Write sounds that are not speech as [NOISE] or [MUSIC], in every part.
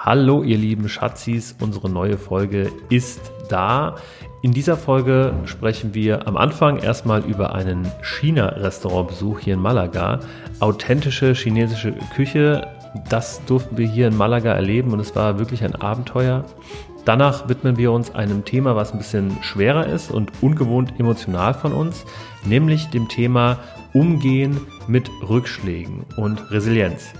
Hallo ihr lieben Schatzis, unsere neue Folge ist da. In dieser Folge sprechen wir am Anfang erstmal über einen China-Restaurantbesuch hier in Malaga. Authentische chinesische Küche, das durften wir hier in Malaga erleben und es war wirklich ein Abenteuer. Danach widmen wir uns einem Thema, was ein bisschen schwerer ist und ungewohnt emotional von uns, nämlich dem Thema Umgehen mit Rückschlägen und Resilienz.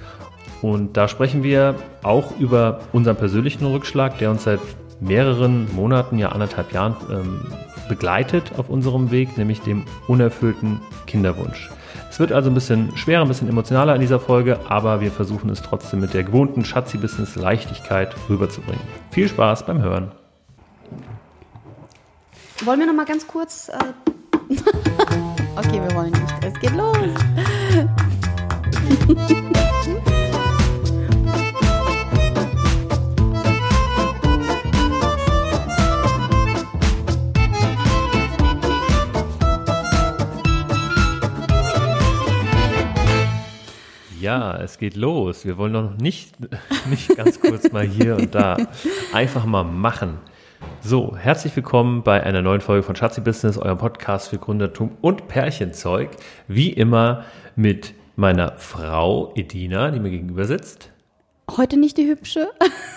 Und da sprechen wir auch über unseren persönlichen Rückschlag, der uns seit mehreren Monaten, ja anderthalb Jahren ähm, begleitet auf unserem Weg, nämlich dem unerfüllten Kinderwunsch. Es wird also ein bisschen schwerer, ein bisschen emotionaler in dieser Folge, aber wir versuchen es trotzdem mit der gewohnten Schatzi-Business-Leichtigkeit rüberzubringen. Viel Spaß beim Hören. Wollen wir noch mal ganz kurz... Äh [LAUGHS] okay, wir wollen nicht. Es geht los. Ja, es geht los. Wir wollen noch nicht, [LAUGHS] nicht ganz kurz mal hier und da einfach mal machen. So, herzlich willkommen bei einer neuen Folge von Schatzi Business, eurem Podcast für Gründertum und Pärchenzeug. Wie immer mit meiner Frau Edina, die mir gegenüber sitzt. Heute nicht die hübsche.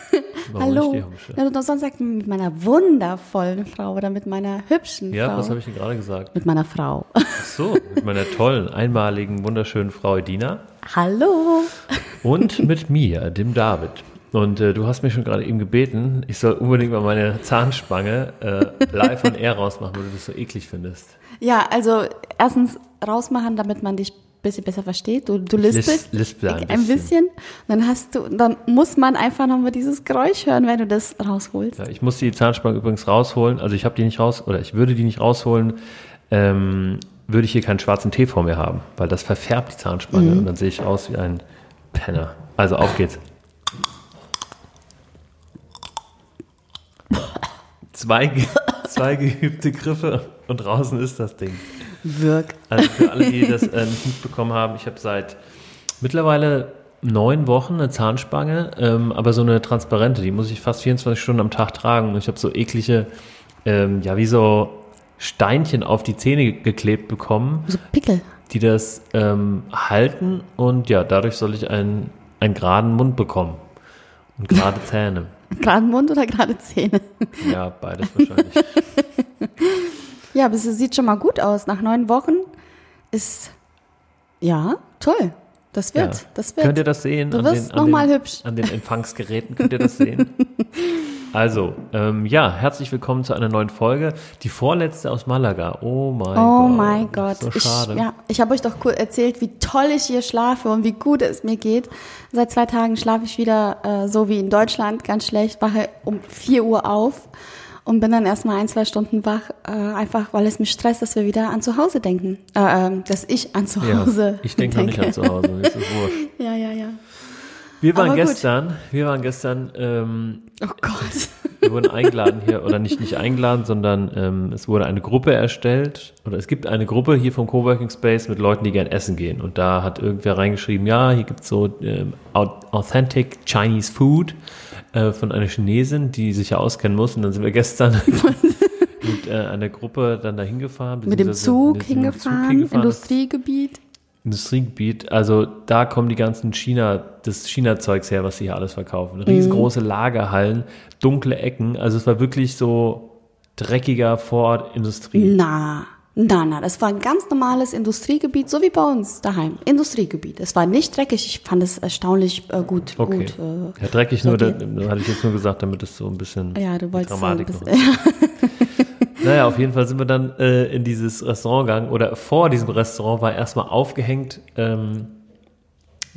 [LAUGHS] Warum Hallo. nicht die hübsche? Ja, sonst sagt mit meiner wundervollen Frau oder mit meiner hübschen Ja, Frau. was habe ich denn gerade gesagt? mit meiner Frau. Ach so, mit meiner tollen, einmaligen, wunderschönen Frau Edina Hallo. und mit mir, dem David. Und äh, du hast mich schon gerade eben gebeten, ich soll unbedingt mal meine Zahnspange äh, live on air rausmachen, weil du das so eklig findest. Ja, also erstens rausmachen, damit man dich ein bisschen besser versteht. Du, du lispelst lispel ein ein bisschen. Dann hast du, dann muss man einfach nochmal dieses Geräusch hören, wenn du das rausholst. Ja, ich muss die Zahnspange übrigens rausholen. Also ich habe die nicht raus, oder ich würde die nicht rausholen, ähm, würde ich hier keinen schwarzen Tee vor mir haben, weil das verfärbt die Zahnspange und dann sehe ich aus wie ein Penner. Also auf geht's. Zwei, zwei geübte Griffe und draußen ist das Ding. Wirk. Also für alle, die das äh, nicht mitbekommen haben, ich habe seit mittlerweile neun Wochen eine Zahnspange, ähm, aber so eine transparente, die muss ich fast 24 Stunden am Tag tragen. Und ich habe so eklige, ähm, ja, wie so Steinchen auf die Zähne geklebt bekommen, So Pickel. die das ähm, halten und ja, dadurch soll ich einen, einen geraden Mund bekommen und gerade [LAUGHS] Zähne. Gerade Mund oder gerade Zähne? Ja, beides wahrscheinlich. [LAUGHS] Ja, aber es sieht schon mal gut aus. Nach neun Wochen ist, ja, toll. Das wird, Ja. das wird. Könnt ihr das sehen? Du wirst an noch den, mal hübsch. An den Empfangsgeräten könnt ihr das sehen. [LAUGHS] Also, ähm, ja, herzlich willkommen zu einer neuen Folge. Die vorletzte aus Malaga. Oh mein Oh Gott. mein Gott. So ich, schade. ja, ich habe euch doch kurz erzählt, wie toll ich hier schlafe und wie gut es mir geht. Seit zwei Tagen schlafe ich wieder äh, so wie in Deutschland, ganz schlecht, wache um 4 Uhr auf und bin dann erstmal ein, zwei Stunden wach, äh, einfach weil es mich stresst, dass wir wieder an zu Hause denken. Äh, ähm, dass ich an zu ja, Hause ich denke noch nicht an zu Hause. Ist das wurscht. [LAUGHS] Ja, ja, ja. Wir waren gestern, wir waren gestern, ähm, Oh Gott. wir wurden eingeladen hier, oder nicht, nicht eingeladen, sondern ähm, es wurde eine Gruppe erstellt, oder es gibt eine Gruppe hier vom Coworking Space mit Leuten, die gern essen gehen. Und da hat irgendwer reingeschrieben, ja, hier gibt's so ähm, au- Authentic Chinese Food äh, von einer Chinesin, die sich ja auskennen muss. Und dann sind wir gestern [LAUGHS] mit äh, einer Gruppe dann da hingefahren. Mit dem Zug hingefahren, Industriegebiet. Industriegebiet, also da kommen die ganzen China, das China-Zeugs her, was sie hier alles verkaufen. Riesengroße Lagerhallen, dunkle Ecken, also es war wirklich so dreckiger Vorort Industrie. Na, na, na, das war ein ganz normales Industriegebiet, so wie bei uns daheim. Industriegebiet. Es war nicht dreckig. Ich fand es erstaunlich äh, gut. Okay. gut äh, ja, dreckig nur, da, sortiert. da hatte ich jetzt nur gesagt, damit es so ein bisschen ja, du wolltest Dramatik sagen, noch das, ist. [LAUGHS] Naja, auf jeden Fall sind wir dann äh, in dieses Restaurant gegangen oder vor diesem Restaurant war erstmal aufgehängt, ähm,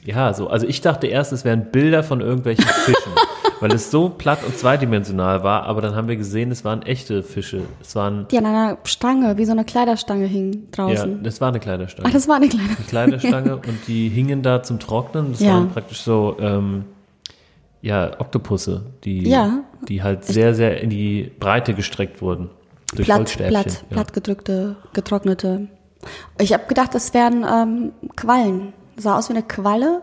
ja, so, also ich dachte erst, es wären Bilder von irgendwelchen Fischen, [LAUGHS] weil es so platt und zweidimensional war, aber dann haben wir gesehen, es waren echte Fische. Es waren, die an einer Stange, wie so eine Kleiderstange hing ja, draußen. das war eine Kleiderstange. Ach, das war eine kleine. Eine Kleiderstange [LAUGHS] und die hingen da zum Trocknen. Das Ja. waren praktisch so, ähm, ja, Oktopusse, die, Ja. die halt sehr, sehr in die Breite gestreckt wurden. Durch Platt, Holzstäbchen. platt, ja. platt gedrückte, getrocknete. Ich habe gedacht, das wären ähm, Quallen. Sah aus wie eine Qualle.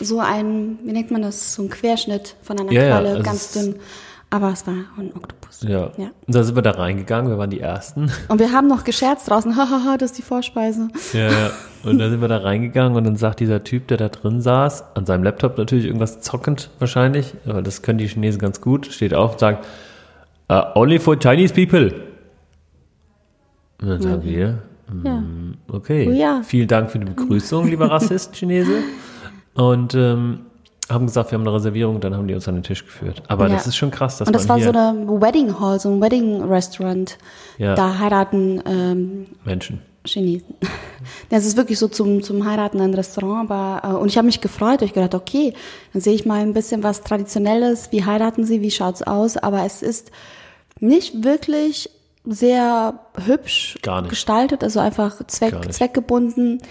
So ein, wie nennt man das, so ein Querschnitt von einer Ja, ja, Qualle, also ganz dünn. Aber es war ein Oktopus. Ja. Ja. Und da sind wir da reingegangen, wir waren die Ersten. Und wir haben noch gescherzt draußen, [LAUGHS] hahaha, das ist die Vorspeise. Ja, ja. Und dann sind wir da reingegangen und dann sagt dieser Typ, der da drin saß, an seinem Laptop natürlich irgendwas zockend wahrscheinlich, aber das können die Chinesen ganz gut, steht auf und sagt, "Uh, only for Chinese people. Und dann sagen wir, Ja. okay, Oh ja. vielen Dank für die Begrüßung, lieber Rassist Chinese. Und ähm, haben gesagt, wir haben eine Reservierung, dann haben die uns an den Tisch geführt. Aber Ja. das ist schon krass, dass Und das war so eine Wedding Hall, so ein Wedding Restaurant. Ja. Da heiraten ähm, Menschen. Chinesen. [LAUGHS] Das ist wirklich so zum, zum Heiraten ein Restaurant, aber äh, und ich habe mich gefreut, ich gedacht, okay, dann sehe ich mal ein bisschen was Traditionelles, wie heiraten sie, wie schaut's aus, aber es ist nicht wirklich sehr hübsch Gar nicht. gestaltet, also einfach zweck, zweckgebunden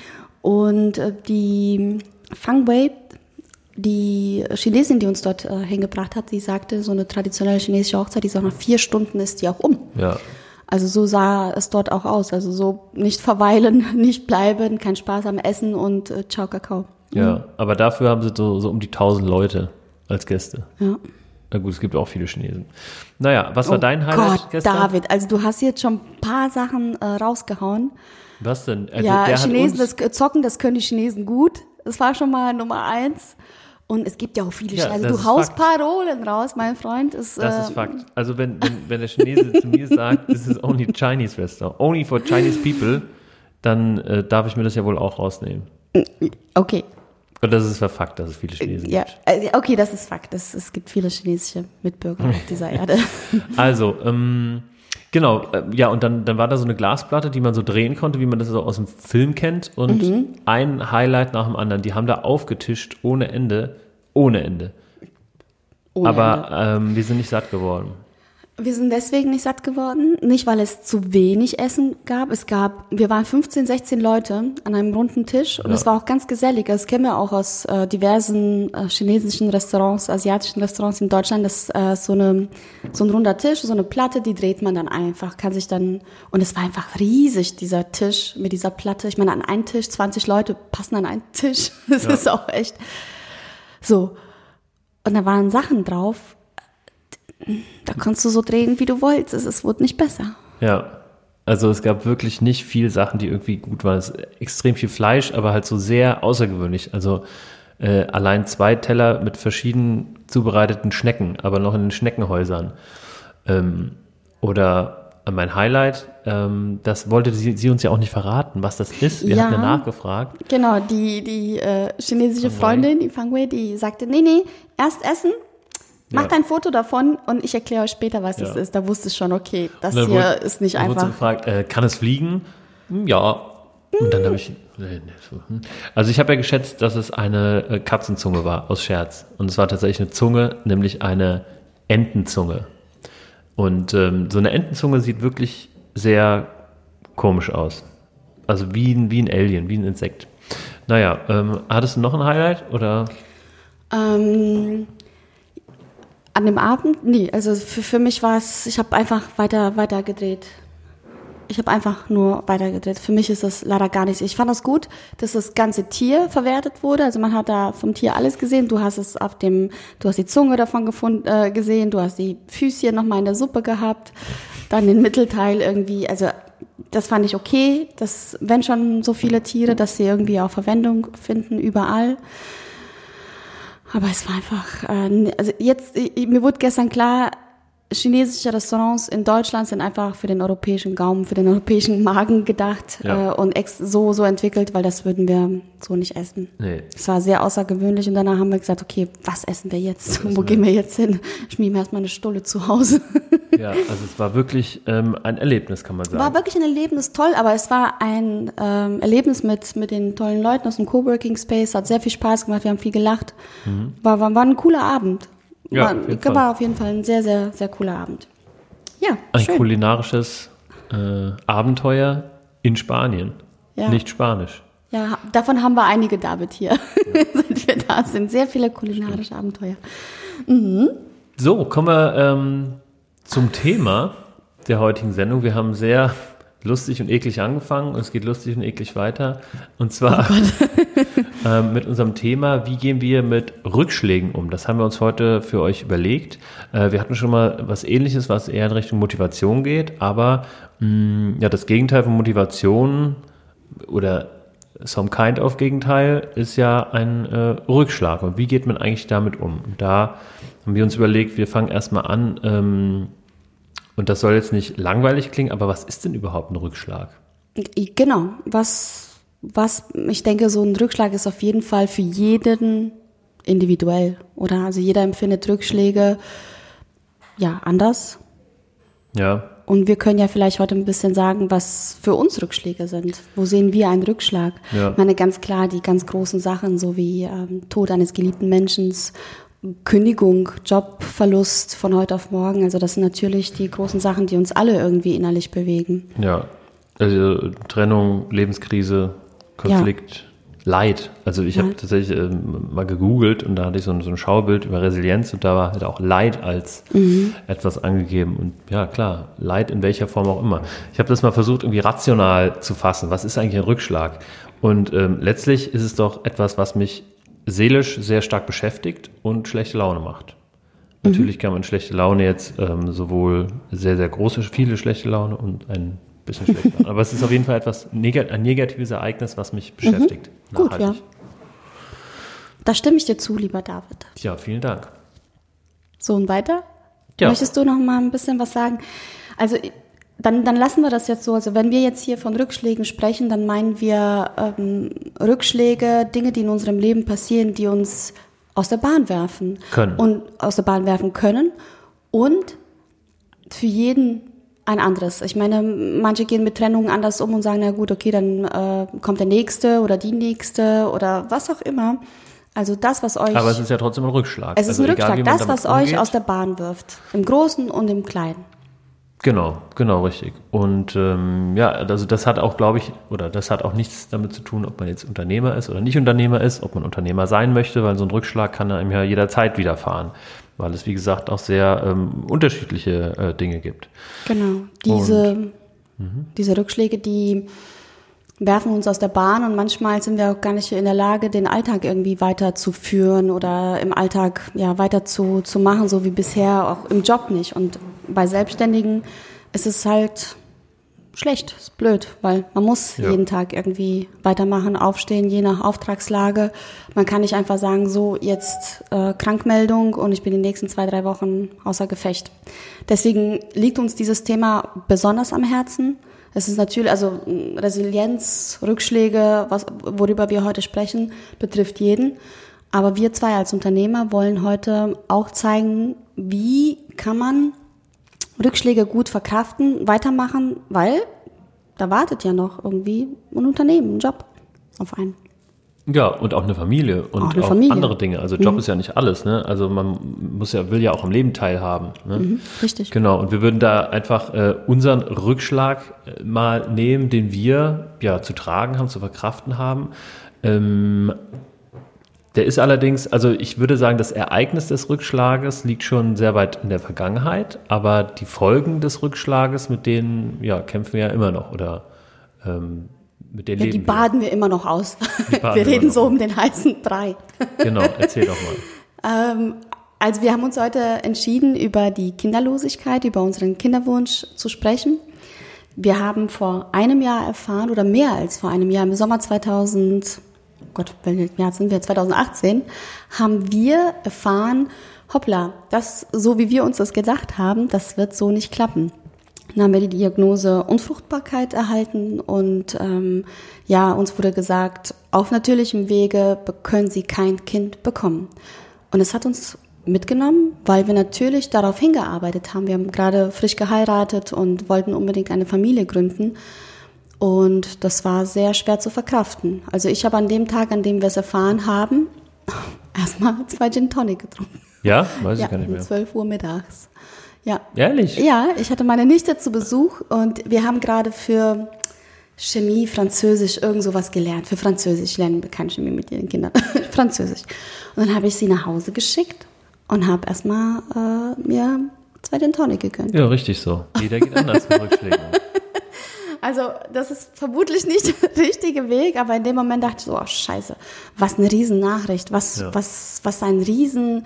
und äh, die Fang Wei, die Chinesin, die uns dort äh, hingebracht hat, die sagte, so eine traditionelle chinesische Hochzeit, die sagt, nach vier Stunden ist die auch um. Ja. Also so sah es dort auch aus. Also so nicht verweilen, [LAUGHS] nicht bleiben, kein Spaß am Essen und äh, ciao Kakao. Ja, aber dafür haben sie so, so um die 1000 Leute als Gäste. Ja. Na gut, es gibt auch viele Chinesen. Naja, was war Oh dein Highlight Gott, gestern? David, also du hast jetzt schon ein paar Sachen äh, rausgehauen. Was denn? Also ja, Chinesen, das Zocken, das können die Chinesen gut. Das war schon mal Nummer eins. Und es gibt ja auch viele Ja, das Also du haust Fakt. Parolen raus, mein Freund. Ist, das äh, ist Fakt. Also wenn, wenn, wenn der Chinese zu mir sagt, this is only Chinese restaurant, only for Chinese people, dann äh, darf ich mir das ja wohl auch rausnehmen. Okay, Und das ist Fakt, dass es viele Chinesen ja, gibt. äh, okay, das ist Fakt. Es, es gibt viele chinesische Mitbürger auf dieser [LAUGHS] Erde. Also, ähm, genau, äh, ja, und dann, dann war da so eine Glasplatte, die man so drehen konnte, wie man das so aus dem Film kennt. Und Mhm. ein Highlight nach dem anderen. Die haben da aufgetischt ohne Ende. Ohne Ende. Ohne Ende. Aber ähm, wir sind nicht satt geworden. Wir sind deswegen nicht satt geworden, nicht weil es zu wenig Essen gab. Es gab, wir waren 15, 16 Leute an einem runden Tisch und Ja. es war auch ganz gesellig. Das kennen wir auch aus äh, diversen äh, chinesischen Restaurants, asiatischen Restaurants in Deutschland. Das ist äh, so eine so ein runder Tisch, so eine Platte, die dreht man dann einfach, kann sich dann und es war einfach riesig dieser Tisch mit dieser Platte. Ich meine, an einen Tisch 20 Leute passen an einen Tisch. [LAUGHS] Das Ja. ist auch echt so. Und da waren Sachen drauf, da konntest du so drehen, wie du wolltest. Es, wurde nicht besser. Ja. Also es gab wirklich nicht viel Sachen, die irgendwie gut waren. Es extrem viel Fleisch, aber halt so sehr außergewöhnlich. Also äh, allein zwei Teller mit verschieden zubereiteten Schnecken, aber noch in den Schneckenhäusern. Ähm, oder mein Highlight, ähm, das wollte sie, sie uns ja auch nicht verraten, was das ist. Wir Ja. hatten ja nachgefragt. Genau, die, die äh, chinesische. Freundin, die Fang Wei, die sagte, nee, nee, erst essen, macht Ja. ein Foto davon und ich erkläre euch später, was Ja. das ist. Da wusste ich schon, okay, das hier wurde- ist nicht dann wurde einfach. gefragt, äh, kann es fliegen? Hm, Ja. Und dann habe ich, so, hm. also ich habe ja geschätzt, dass es eine äh, Katzenzunge war, aus Scherz. Und es war tatsächlich eine Zunge, nämlich eine Entenzunge. Und ähm, so eine Entenzunge sieht wirklich sehr komisch aus. Also wie ein, wie ein Alien, wie ein Insekt. Naja, ähm, hattest du noch ein Highlight oder? Ähm, an dem Abend, nee, also für, für mich war es, ich habe einfach weiter, weiter gedreht. Ich habe einfach nur weitergedreht. Für mich ist das leider gar nichts. Ich fand das gut, dass das ganze Tier verwertet wurde. Also man hat da vom Tier alles gesehen. Du hast es auf dem, du hast die Zunge davon gefunden, äh, gesehen, du hast die Füßchen nochmal in der Suppe gehabt, dann den Mittelteil irgendwie. Also das fand ich okay, dass wenn schon so viele Tiere, dass sie irgendwie auch Verwendung finden überall. Aber es war einfach, äh, also jetzt, mir wurde gestern klar, chinesische Restaurants in Deutschland sind einfach für den europäischen Gaumen, für den europäischen Magen gedacht Ja. äh, und ex so, so entwickelt, weil das würden wir so nicht essen. Nee. Es war sehr außergewöhnlich und danach haben wir gesagt, okay, was essen wir jetzt? Wo gehen wir jetzt hin? Schmieren wir erstmal eine Stulle zu Hause. [LAUGHS] Ja, also es war wirklich ähm, ein Erlebnis, kann man sagen. War wirklich ein Erlebnis, toll, aber es war ein ähm, Erlebnis mit, mit den tollen Leuten aus dem Coworking Space, hat sehr viel Spaß gemacht, wir haben viel gelacht. War, war, war ein cooler Abend. Mhm. Ja, war, auf jeden Fall. war auf jeden Fall ein sehr, sehr, sehr cooler Abend. Ja, Ein schön. kulinarisches äh, Abenteuer in Spanien. Ja. Nicht Spanisch. Ja, davon haben wir einige, David, hier, seit [LAUGHS] wir da sind. Sehr viele kulinarische Abenteuer. So, kommen wir ähm, zum Thema der heutigen Sendung. Wir haben sehr lustig und eklig angefangen und es geht lustig und eklig weiter. Und zwar Oh [LAUGHS] ähm, mit unserem Thema, wie gehen wir mit Rückschlägen um? Das haben wir uns heute für euch überlegt. Äh, wir hatten schon mal was ähnliches, was eher in Richtung Motivation geht, aber mh, ja, das Gegenteil von Motivation oder some kind of Gegenteil ist ja ein äh, Rückschlag. Und wie geht man eigentlich damit um? Und da haben wir uns überlegt, wir fangen erstmal an, ähm, und das soll jetzt nicht langweilig klingen, aber was ist denn überhaupt ein Rückschlag? Genau, was, was, ich denke, so ein Rückschlag ist auf jeden Fall für jeden individuell, oder? Also jeder empfindet Rückschläge, ja, anders. Ja. Und wir können ja vielleicht heute ein bisschen sagen, was für uns Rückschläge sind. Wo sehen wir einen Rückschlag? Ja. Ich meine, ganz klar, die ganz großen Sachen, so wie ähm, Tod eines geliebten Menschen, Kündigung, Jobverlust von heute auf morgen. Also das sind natürlich die großen Sachen, die uns alle irgendwie innerlich bewegen. Ja, also Trennung, Lebenskrise, Konflikt, Leid. Also ich habe Ja. tatsächlich ähm, mal gegoogelt und da hatte ich so ein, so ein Schaubild über Resilienz und da war halt auch Leid als etwas angegeben. Und ja, klar, Leid in welcher Form auch immer. Ich habe das mal versucht, irgendwie rational zu fassen. Was ist eigentlich ein Rückschlag? Und ähm, letztlich ist es doch etwas, was mich seelisch sehr stark beschäftigt und schlechte Laune macht. Natürlich kann man schlechte Laune jetzt ähm, sowohl sehr, sehr große, viele schlechte Laune und ein bisschen schlechte Laune. Aber es ist auf jeden Fall etwas, negat ein negatives Ereignis, was mich beschäftigt. Gut, nachhaltig. ja. Da stimme ich dir zu, lieber David. Ja, vielen Dank. So und weiter? Ja. Möchtest du noch mal ein bisschen was sagen? Also dann, dann lassen wir das jetzt so. Also wenn wir jetzt hier von Rückschlägen sprechen, dann meinen wir ähm, Rückschläge, Dinge, die in unserem Leben passieren, die uns aus der Bahn werfen. Können. Und aus der Bahn werfen können. Und für jeden ein anderes. Ich meine, manche gehen mit Trennungen anders um und sagen, na gut, okay, dann äh, kommt der nächste oder die nächste oder was auch immer. Also das, was euch Aber es ist ja trotzdem ein Rückschlag. es ist Also ein egal, Rückschlag, man das, was euch umgeht. aus der Bahn wirft. Im Großen und im Kleinen. Genau, genau, richtig. Und ähm, ja, also das hat auch, glaube ich, oder das hat auch nichts damit zu tun, ob man jetzt Unternehmer ist oder nicht Unternehmer ist, ob man Unternehmer sein möchte, weil so ein Rückschlag kann einem ja jederzeit widerfahren, weil es, wie gesagt, auch sehr ähm, unterschiedliche äh, Dinge gibt. Genau. Diese, diese Rückschläge, die werfen uns aus der Bahn und manchmal sind wir auch gar nicht in der Lage, den Alltag irgendwie weiterzuführen oder im Alltag ja weiter zu, zu machen, so wie bisher, auch im Job nicht. Und bei Selbstständigen ist es halt schlecht, ist blöd, weil man muss Ja. jeden Tag irgendwie weitermachen, aufstehen, je nach Auftragslage. Man kann nicht einfach sagen, so jetzt äh, Krankmeldung und ich bin die nächsten zwei, drei Wochen außer Gefecht. Deswegen liegt uns dieses Thema besonders am Herzen. Es ist natürlich, also Resilienz, Rückschläge, was, worüber wir heute sprechen, betrifft jeden. Aber wir zwei als Unternehmer wollen heute auch zeigen, wie kann man Rückschläge gut verkraften, weitermachen, weil da wartet ja noch irgendwie ein Unternehmen, ein Job auf einen. Ja, und auch eine Familie und Auch auch, Familie. andere Dinge. Also Job ist ja nicht alles, ne? Also man muss ja, will ja auch am Leben teilhaben. Ne? Richtig. Genau, und wir würden da einfach äh, unseren Rückschlag äh, mal nehmen, den wir ja zu tragen haben, zu verkraften haben. Ähm, der ist allerdings, also ich würde sagen, das Ereignis des Rückschlages liegt schon sehr weit in der Vergangenheit, aber die Folgen des Rückschlages, mit denen ja, kämpfen wir ja immer noch oder ähm, mit denen Ja, die leben wir. baden wir immer noch aus. Die [LAUGHS] Wir reden so noch. um den heißen Brei. Genau, erzähl doch mal. [LAUGHS] Ähm, also wir haben uns heute entschieden, über die Kinderlosigkeit, über unseren Kinderwunsch zu sprechen. Wir haben vor einem Jahr erfahren, oder mehr als vor einem Jahr, im Sommer 2000, Gott, welches Jahr sind wir, 2018, haben wir erfahren, hoppla, das, so wie wir uns das gedacht haben, das wird so nicht klappen. Dann haben wir die Diagnose Unfruchtbarkeit erhalten und ähm, ja, uns wurde gesagt, auf natürlichem Wege können Sie kein Kind bekommen. Und es hat uns mitgenommen, weil wir natürlich darauf hingearbeitet haben. Wir haben gerade frisch geheiratet und wollten unbedingt eine Familie gründen. Und das war sehr schwer zu verkraften. Also ich habe an dem Tag, an dem wir es erfahren haben, [LAUGHS] erstmal zwei Gin Tonic getrunken. Ja, weiß Ja, ich gar nicht um mehr. 12 Uhr mittags. Ja, Ehrlich? ja, ich hatte meine Nichte zu Besuch und wir haben gerade für Chemie, Französisch, irgend sowas gelernt. Für Französisch lernen wir keine Chemie mit ihren Kindern. [LAUGHS] Französisch. Und dann habe ich sie nach Hause geschickt und habe erstmal äh, mir zwei Gin Tonic gegönnt. Ja, richtig so. Jeder geht anders mit Rückschlägen. [LAUGHS] Also das ist vermutlich nicht [LAUGHS] der richtige Weg, aber in dem Moment dachte ich so, oh scheiße, was eine Riesennachricht, was, Ja. was, was ein Riesen,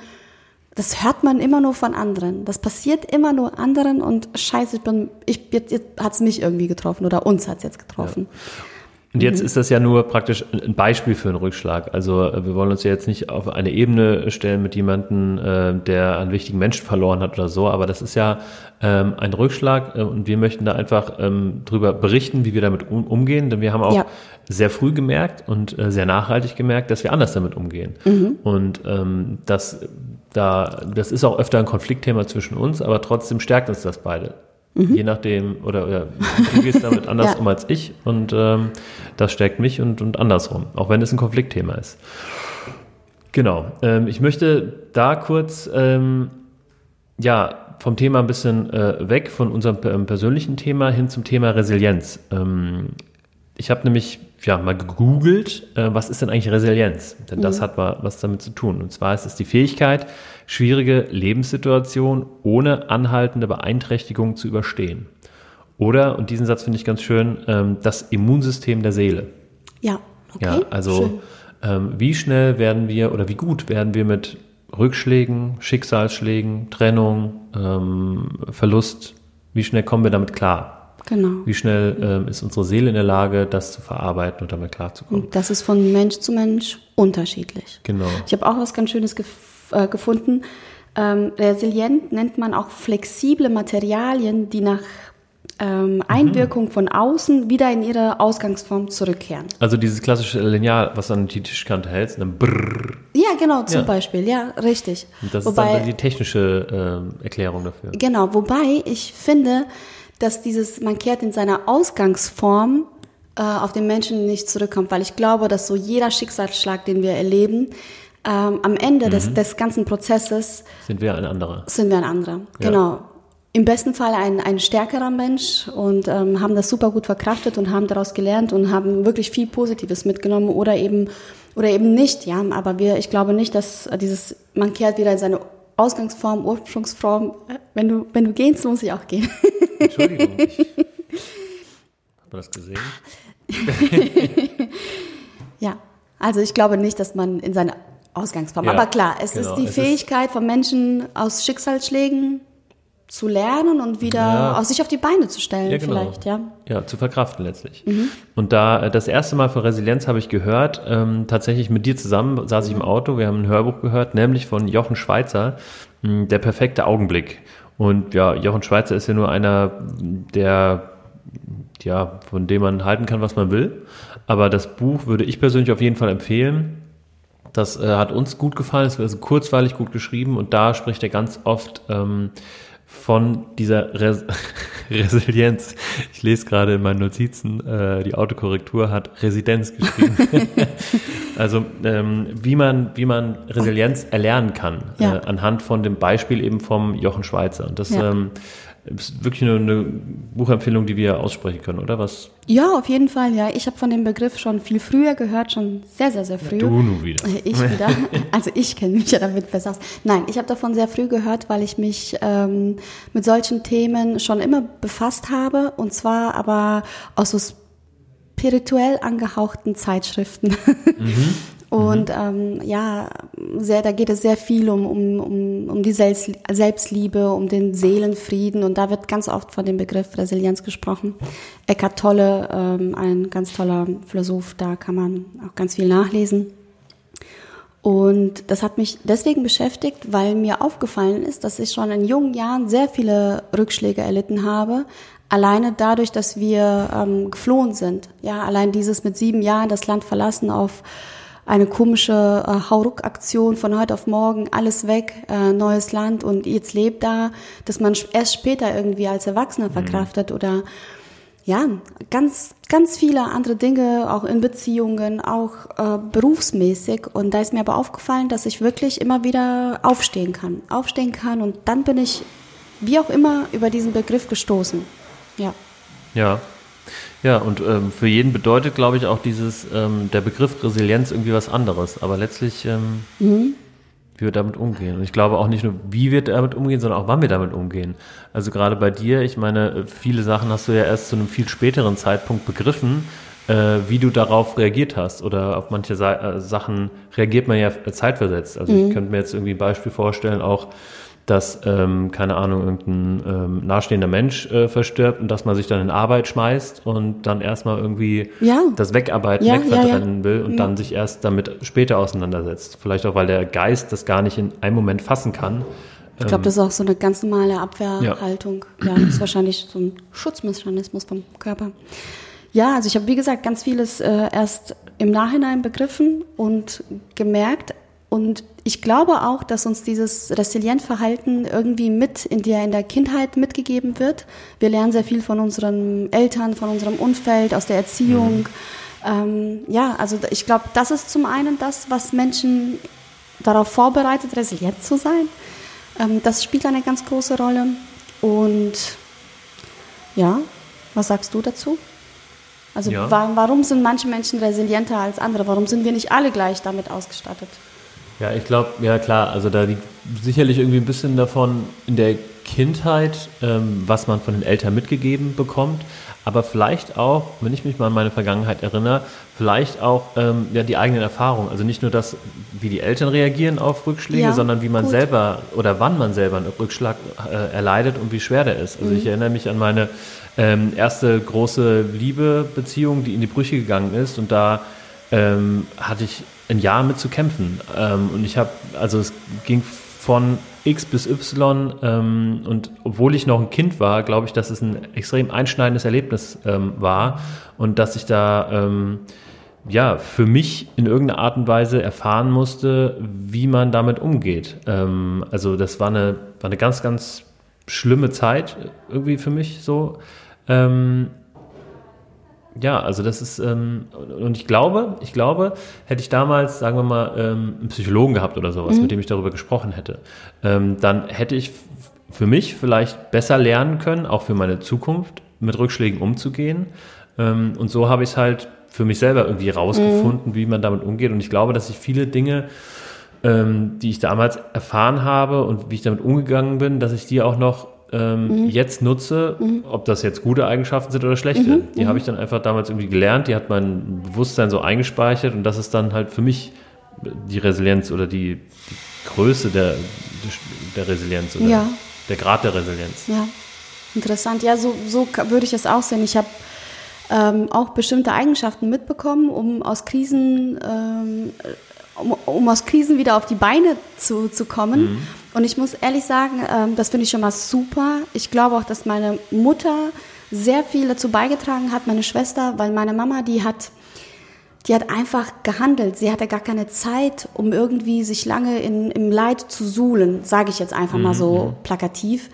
das hört man immer nur von anderen. Das passiert immer nur anderen und scheiße, ich bin, ich, jetzt, jetzt hat's mich irgendwie getroffen oder uns hat's jetzt getroffen. Und jetzt ist das ja nur praktisch ein Beispiel für einen Rückschlag. Also äh, wir wollen uns ja jetzt nicht auf eine Ebene stellen mit jemandem, äh, der einen wichtigen Menschen verloren hat oder so, aber das ist ja ähm, ein Rückschlag äh, und wir möchten da einfach ähm, drüber berichten, wie wir damit um, umgehen, denn wir haben auch Ja. sehr früh gemerkt und äh, sehr nachhaltig gemerkt, dass wir anders damit umgehen. Und ähm, das, da, das ist auch öfter ein Konfliktthema zwischen uns, aber trotzdem stärkt uns das beide. Je nachdem, oder, oder du gehst damit [LAUGHS] anders Ja. um als ich und ähm, das stärkt mich und, und andersrum, auch wenn es ein Konfliktthema ist. Genau. Ähm, ich möchte da kurz ähm, ja, vom Thema ein bisschen äh, weg, von unserem ähm, persönlichen Thema hin zum Thema Resilienz. Ähm, ich habe nämlich ja, mal gegoogelt, äh, was ist denn eigentlich Resilienz? Denn das hat wa- was damit zu tun. Und zwar ist es die Fähigkeit, schwierige Lebenssituationen ohne anhaltende Beeinträchtigung zu überstehen. Oder, und diesen Satz finde ich ganz schön, ähm, das Immunsystem der Seele. Ja, okay. Ja, also ähm, wie schnell werden wir oder wie gut werden wir mit Rückschlägen, Schicksalsschlägen, Trennung, ähm, Verlust, wie schnell kommen wir damit klar? Genau. Wie schnell ähm, ist unsere Seele in der Lage, das zu verarbeiten und damit klarzukommen? Das ist von Mensch zu Mensch unterschiedlich. Genau. Ich habe auch was ganz Schönes gef äh, gefunden. Ähm, resilient nennt man auch flexible Materialien, die nach ähm, Einwirkung von außen wieder in ihre Ausgangsform zurückkehren. Also dieses klassische Lineal, was du an die Tischkante hältst, dann brrr, Ja, genau, zum Ja. Beispiel, ja, richtig. und das Wobei, ist dann die technische ähm, Erklärung dafür. Genau, wobei ich finde, dass dieses, man kehrt in seiner Ausgangsform äh, auf den Menschen nicht zurückkommt, weil ich glaube, dass so jeder Schicksalsschlag, den wir erleben, ähm, am Ende Mhm. des, des ganzen Prozesses Sind wir ein anderer. sind wir ein anderer. Ja. Genau. Im besten Fall ein, ein stärkerer Mensch und ähm, haben das super gut verkraftet und haben daraus gelernt und haben wirklich viel Positives mitgenommen oder eben oder eben nicht, ja. Aber wir, ich glaube nicht, dass dieses, man kehrt wieder in seine Ausgangsform, Ursprungsform. Wenn du, wenn du gehst, muss ich auch gehen. Entschuldigung. Ich, [LAUGHS] hat man das gesehen? [LAUGHS] Ja. Also ich glaube nicht, dass man in seine Ausgangsform. Ja, Aber klar, es genau. ist die Es ist- Fähigkeit von Menschen aus Schicksalsschlägen zu lernen und wieder Ja. aus sich auf die Beine zu stellen, Ja, genau. vielleicht, ja. Ja, zu verkraften letztlich. Und da äh, das erste Mal von Resilienz habe ich gehört, ähm, tatsächlich mit dir zusammen saß ich im Auto, wir haben ein Hörbuch gehört, nämlich von Jochen Schweizer, mh, Der perfekte Augenblick. Und ja, Jochen Schweizer ist ja nur einer, der, ja, von dem man halten kann, was man will. Aber das Buch würde ich persönlich auf jeden Fall empfehlen. Das äh, hat uns gut gefallen, es ist also kurzweilig gut geschrieben und da spricht er ganz oft ähm, von dieser Res [LAUGHS] Resilienz. Ich lese gerade in meinen Notizen, äh, die Autokorrektur hat Residenz geschrieben. [LAUGHS] also ähm, wie man wie man Resilienz erlernen kann Ja. äh, anhand von dem Beispiel eben vom Jochen Schweizer. Und das Ja. ähm, ist wirklich eine, eine Buchempfehlung, die wir aussprechen können, oder was? Ja, auf jeden Fall, ja. Ich habe von dem Begriff schon viel früher gehört, schon sehr, sehr, sehr früh. Du nun wieder. Äh, Ich wieder. [LAUGHS] Also ich kenne mich ja damit besser aus. Nein, ich habe davon sehr früh gehört, weil ich mich ähm, mit solchen Themen schon immer befasst habe. Und zwar aber aus so spirituell angehauchten Zeitschriften. [LAUGHS] Und ähm, ja, sehr, da geht es sehr viel um, um, um, um die Selbst, Selbstliebe, um den Seelenfrieden. Und da wird ganz oft von dem Begriff Resilienz gesprochen. Eckhart Tolle, ähm, ein ganz toller Philosoph, da kann man auch ganz viel nachlesen. Und das hat mich deswegen beschäftigt, weil mir aufgefallen ist, dass ich schon in jungen Jahren sehr viele Rückschläge erlitten habe. Alleine dadurch, dass wir ähm, geflohen sind. Ja, allein dieses mit sieben Jahren das Land verlassen auf eine komische äh, Hauruck-Aktion von heute auf morgen, alles weg, äh, neues Land und jetzt lebt da, dass man erst später irgendwie als Erwachsener verkraftet oder ja, ganz, ganz viele andere Dinge, auch in Beziehungen, auch äh, berufsmäßig. Und da ist mir aber aufgefallen, dass ich wirklich immer wieder aufstehen kann. Aufstehen kann und dann bin ich, wie auch immer, über diesen Begriff gestoßen. Ja. Ja. Ja, und ähm, für jeden bedeutet, glaube ich, auch dieses, ähm, der Begriff Resilienz irgendwie was anderes. Aber letztlich, ähm, wie wir damit umgehen. Und ich glaube auch nicht nur, wie wir damit umgehen, sondern auch, wann wir damit umgehen. Also gerade bei dir, ich meine, viele Sachen hast du ja erst zu einem viel späteren Zeitpunkt begriffen, äh, wie du darauf reagiert hast. Oder auf manche Sa äh, Sachen reagiert man ja zeitversetzt. Also mhm. ich könnte mir jetzt irgendwie ein Beispiel vorstellen, auch dass, ähm, keine Ahnung, irgendein ähm, nahestehender Mensch äh, verstirbt und dass man sich dann in Arbeit schmeißt und dann erstmal irgendwie ja. das Wegarbeiten ja, wegverdrennen ja, will und dann sich erst damit später auseinandersetzt. Vielleicht auch, weil der Geist das gar nicht in einem Moment fassen kann. Ich glaube, das ist auch so eine ganz normale Abwehrhaltung. Ja, das ist wahrscheinlich so ein Schutzmechanismus vom Körper. Ja, also ich habe, wie gesagt, ganz vieles äh, erst im Nachhinein begriffen und gemerkt, und ich glaube auch, dass uns dieses Resilientverhalten irgendwie mit in der, in der Kindheit mitgegeben wird. Wir lernen sehr viel von unseren Eltern, von unserem Umfeld, aus der Erziehung. Mhm. Ähm, ja, also ich glaube, das ist zum einen das, was Menschen darauf vorbereitet, resilient zu sein. Ähm, das spielt eine ganz große Rolle. Und ja, was sagst du dazu? Also ja. wa warum sind manche Menschen resilienter als andere? Warum sind wir nicht alle gleich damit ausgestattet? Ja, ich glaube, ja klar, also da liegt sicherlich irgendwie ein bisschen davon in der Kindheit, ähm, was man von den Eltern mitgegeben bekommt, aber vielleicht auch, wenn ich mich mal an meine Vergangenheit erinnere, vielleicht auch ähm, ja, die eigenen Erfahrungen. Also nicht nur das, wie die Eltern reagieren auf Rückschläge, ja, sondern wie man gut. selber oder wann man selber einen Rückschlag äh, erleidet und wie schwer der ist. Also mhm. ich erinnere mich an meine ähm, erste große Liebebeziehung, die in die Brüche gegangen ist und da ähm, hatte ich ein Jahr mit zu kämpfen. Ähm, und ich habe, also es ging von X bis Y ähm, und obwohl ich noch ein Kind war, glaube ich, dass es ein extrem einschneidendes Erlebnis ähm, war und dass ich da ähm, ja für mich in irgendeiner Art und Weise erfahren musste, wie man damit umgeht. Ähm, also das war eine, war eine ganz, ganz schlimme Zeit irgendwie für mich so. Ähm, ja, also das ist, ähm, und ich glaube, ich glaube, hätte ich damals, sagen wir mal, ähm, einen Psychologen gehabt oder sowas, mhm. mit dem ich darüber gesprochen hätte, ähm, dann hätte ich für mich vielleicht besser lernen können, auch für meine Zukunft, mit Rückschlägen umzugehen. Ähm, und so habe ich es halt für mich selber irgendwie rausgefunden, mhm. wie man damit umgeht. Und ich glaube, dass ich viele Dinge, ähm, die ich damals erfahren habe und wie ich damit umgegangen bin, dass ich die auch noch ähm, mhm. jetzt nutze, mhm. ob das jetzt gute Eigenschaften sind oder schlechte. Mhm. Die habe ich dann einfach damals irgendwie gelernt, die hat mein Bewusstsein so eingespeichert und das ist dann halt für mich die Resilienz oder die, die Größe der, der Resilienz oder ja. der Grad der Resilienz. Ja, interessant. Ja, so, so würde ich es auch sehen. Ich habe ähm, auch bestimmte Eigenschaften mitbekommen, um aus Krisen ähm, um, um, aus Krisen wieder auf die Beine zu, zu kommen. Mhm. Und ich muss ehrlich sagen, ähm, das finde ich schon mal super. Ich glaube auch, dass meine Mutter sehr viel dazu beigetragen hat, meine Schwester, weil meine Mama, die hat, die hat einfach gehandelt. Sie hatte gar keine Zeit, um irgendwie sich lange in, im Leid zu suhlen, sage ich jetzt einfach mhm. mal so mhm. plakativ.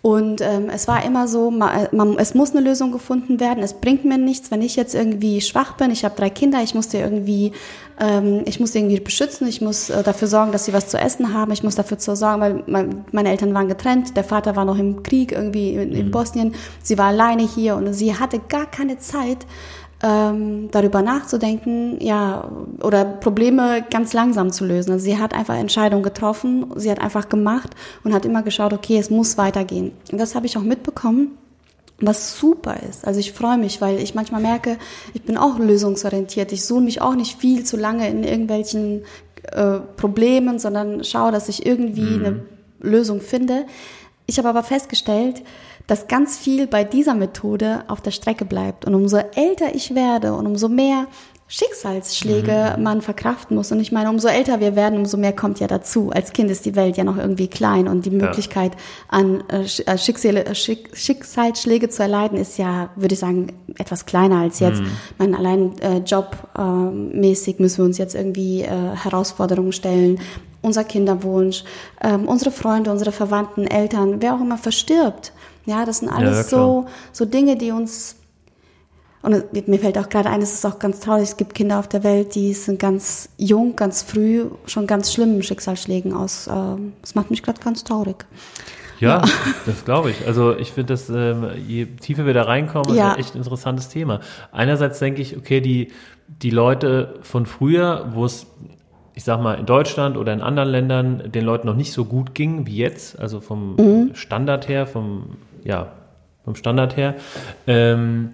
Und ähm, es war immer so, man, man, es muss eine Lösung gefunden werden. Es bringt mir nichts, wenn ich jetzt irgendwie schwach bin. Ich habe drei Kinder, ich muss die irgendwie, ähm, ich muss irgendwie beschützen. Ich muss äh, dafür sorgen, dass sie was zu essen haben. Ich muss dafür sorgen, weil mein, meine Eltern waren getrennt. Der Vater war noch im Krieg irgendwie in, in mhm. Bosnien. Sie war alleine hier und sie hatte gar keine Zeit, ähm, darüber nachzudenken, ja, oder Probleme ganz langsam zu lösen. Also sie hat einfach Entscheidungen getroffen, sie hat einfach gemacht und hat immer geschaut, okay, es muss weitergehen. Und das habe ich auch mitbekommen, was super ist. Also ich freue mich, weil ich manchmal merke, ich bin auch lösungsorientiert. Ich suche mich auch nicht viel zu lange in irgendwelchen äh, Problemen, sondern schaue, dass ich irgendwie mhm. eine Lösung finde. Ich habe aber festgestellt, dass ganz viel bei dieser Methode auf der Strecke bleibt. Und umso älter ich werde und umso mehr Schicksalsschläge mhm. man verkraften muss. Und ich meine, umso älter wir werden, umso mehr kommt ja dazu. Als Kind ist die Welt ja noch irgendwie klein und die Möglichkeit, ja. an äh, äh Schicksale, äh, Schick, Schicksalsschläge zu erleiden, ist ja, würde ich sagen, etwas kleiner als jetzt. Mhm. Mein allein äh, jobmäßig äh, müssen wir uns jetzt irgendwie äh, Herausforderungen stellen. Unser Kinderwunsch, äh, unsere Freunde, unsere Verwandten, Eltern, wer auch immer verstirbt. Ja, das sind alles ja, so, so Dinge, die uns und mir fällt auch gerade ein, es ist auch ganz traurig, es gibt Kinder auf der Welt, die sind ganz jung, ganz früh, schon ganz schlimmen Schicksalsschlägen aus. Ähm, das macht mich gerade ganz traurig. Ja, ja. [LAUGHS] das glaube ich. Also ich finde das, ähm, je tiefer wir da reinkommen, ja. ist ein echt interessantes Thema. Einerseits denke ich, okay, die, die Leute von früher, wo es ich sag mal, in Deutschland oder in anderen Ländern den Leuten noch nicht so gut ging wie jetzt, also vom Mhm. Standard her, vom, ja, vom Standard her, ähm,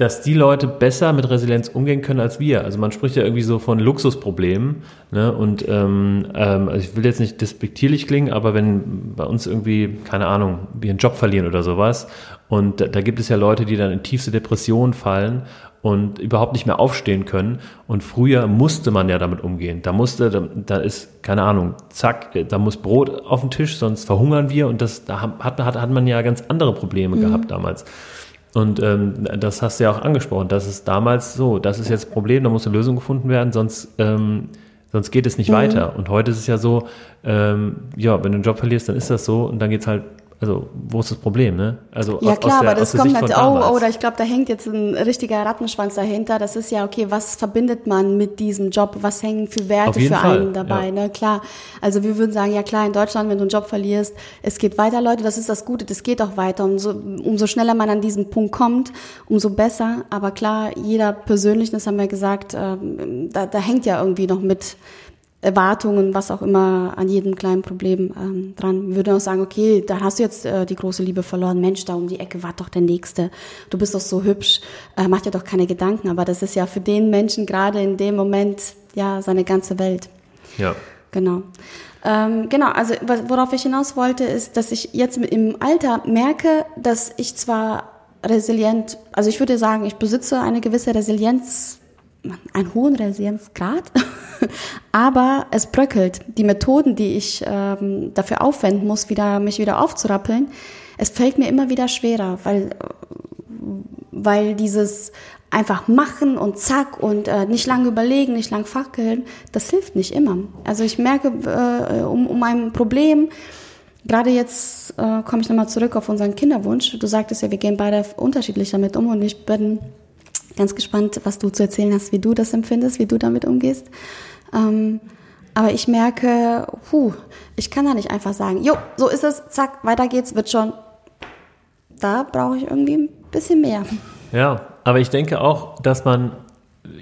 dass die Leute besser mit Resilienz umgehen können als wir. Also man spricht ja irgendwie so von Luxusproblemen. Ne? Und ähm, ähm, also ich will jetzt nicht despektierlich klingen, aber wenn bei uns irgendwie, keine Ahnung, wir einen Job verlieren oder sowas, und da, da gibt es ja Leute, die dann in tiefste Depressionen fallen und überhaupt nicht mehr aufstehen können. Und früher musste man ja damit umgehen. Da musste, da, da ist, keine Ahnung, zack, da muss Brot auf den Tisch, sonst verhungern wir. Und das, da hat, hat, hat man ja ganz andere Probleme gehabt damals. Und ähm, das hast du ja auch angesprochen. Das ist damals so, das ist jetzt das Problem, da muss eine Lösung gefunden werden, sonst, ähm, sonst geht es nicht weiter. Und heute ist es ja so, ähm, ja, wenn du einen Job verlierst, dann ist das so und dann geht's halt, also wo ist das Problem, ne? Also Ja aus- aus klar, der- aber aus das kommt natürlich, oh, oder ich glaube, da hängt jetzt ein richtiger Rattenschwanz dahinter. Das ist ja, okay, was verbindet man mit diesem Job? Was hängen für Werte für Fall, einen dabei? ja. Ne? Klar, also wir würden sagen, ja klar, in Deutschland, wenn du einen Job verlierst, es geht weiter, Leute, das ist das Gute, das geht auch weiter. Umso, umso schneller man an diesen Punkt kommt, umso besser. Aber klar, jeder persönlich, das haben wir gesagt, ähm, da, da hängt ja irgendwie noch mit Erwartungen, was auch immer an jedem kleinen Problem ähm, dran. Wir würden auch sagen, okay, da hast du jetzt äh, die große Liebe verloren. Mensch, da um die Ecke war doch der Nächste. Du bist doch so hübsch, äh, mach dir doch keine Gedanken. Aber das ist ja für den Menschen gerade in dem Moment ja seine ganze Welt. Ja. Genau. Ähm, genau, also worauf ich hinaus wollte, ist, dass ich jetzt im Alter merke, dass ich zwar resilient, also ich würde sagen, ich besitze eine gewisse Resilienz, einen hohen Resilienzgrad, [LAUGHS] aber es bröckelt. Die Methoden, die ich ähm, dafür aufwenden muss, wieder, mich wieder aufzurappeln, es fällt mir immer wieder schwerer, weil weil dieses einfach machen und zack und äh, nicht lange überlegen, nicht lang fackeln, das hilft nicht immer. Also ich merke, äh, um, um ein Problem, gerade jetzt äh, komme ich nochmal zurück auf unseren Kinderwunsch. Du sagtest ja, wir gehen beide unterschiedlich damit um und ich bin ganz gespannt, was du zu erzählen hast, wie du das empfindest, wie du damit umgehst. Ähm, aber ich merke, puh, ich kann da nicht einfach sagen, jo, so ist es, zack, weiter geht's, wird schon. Da brauche ich irgendwie ein bisschen mehr. Ja, aber ich denke auch, dass man,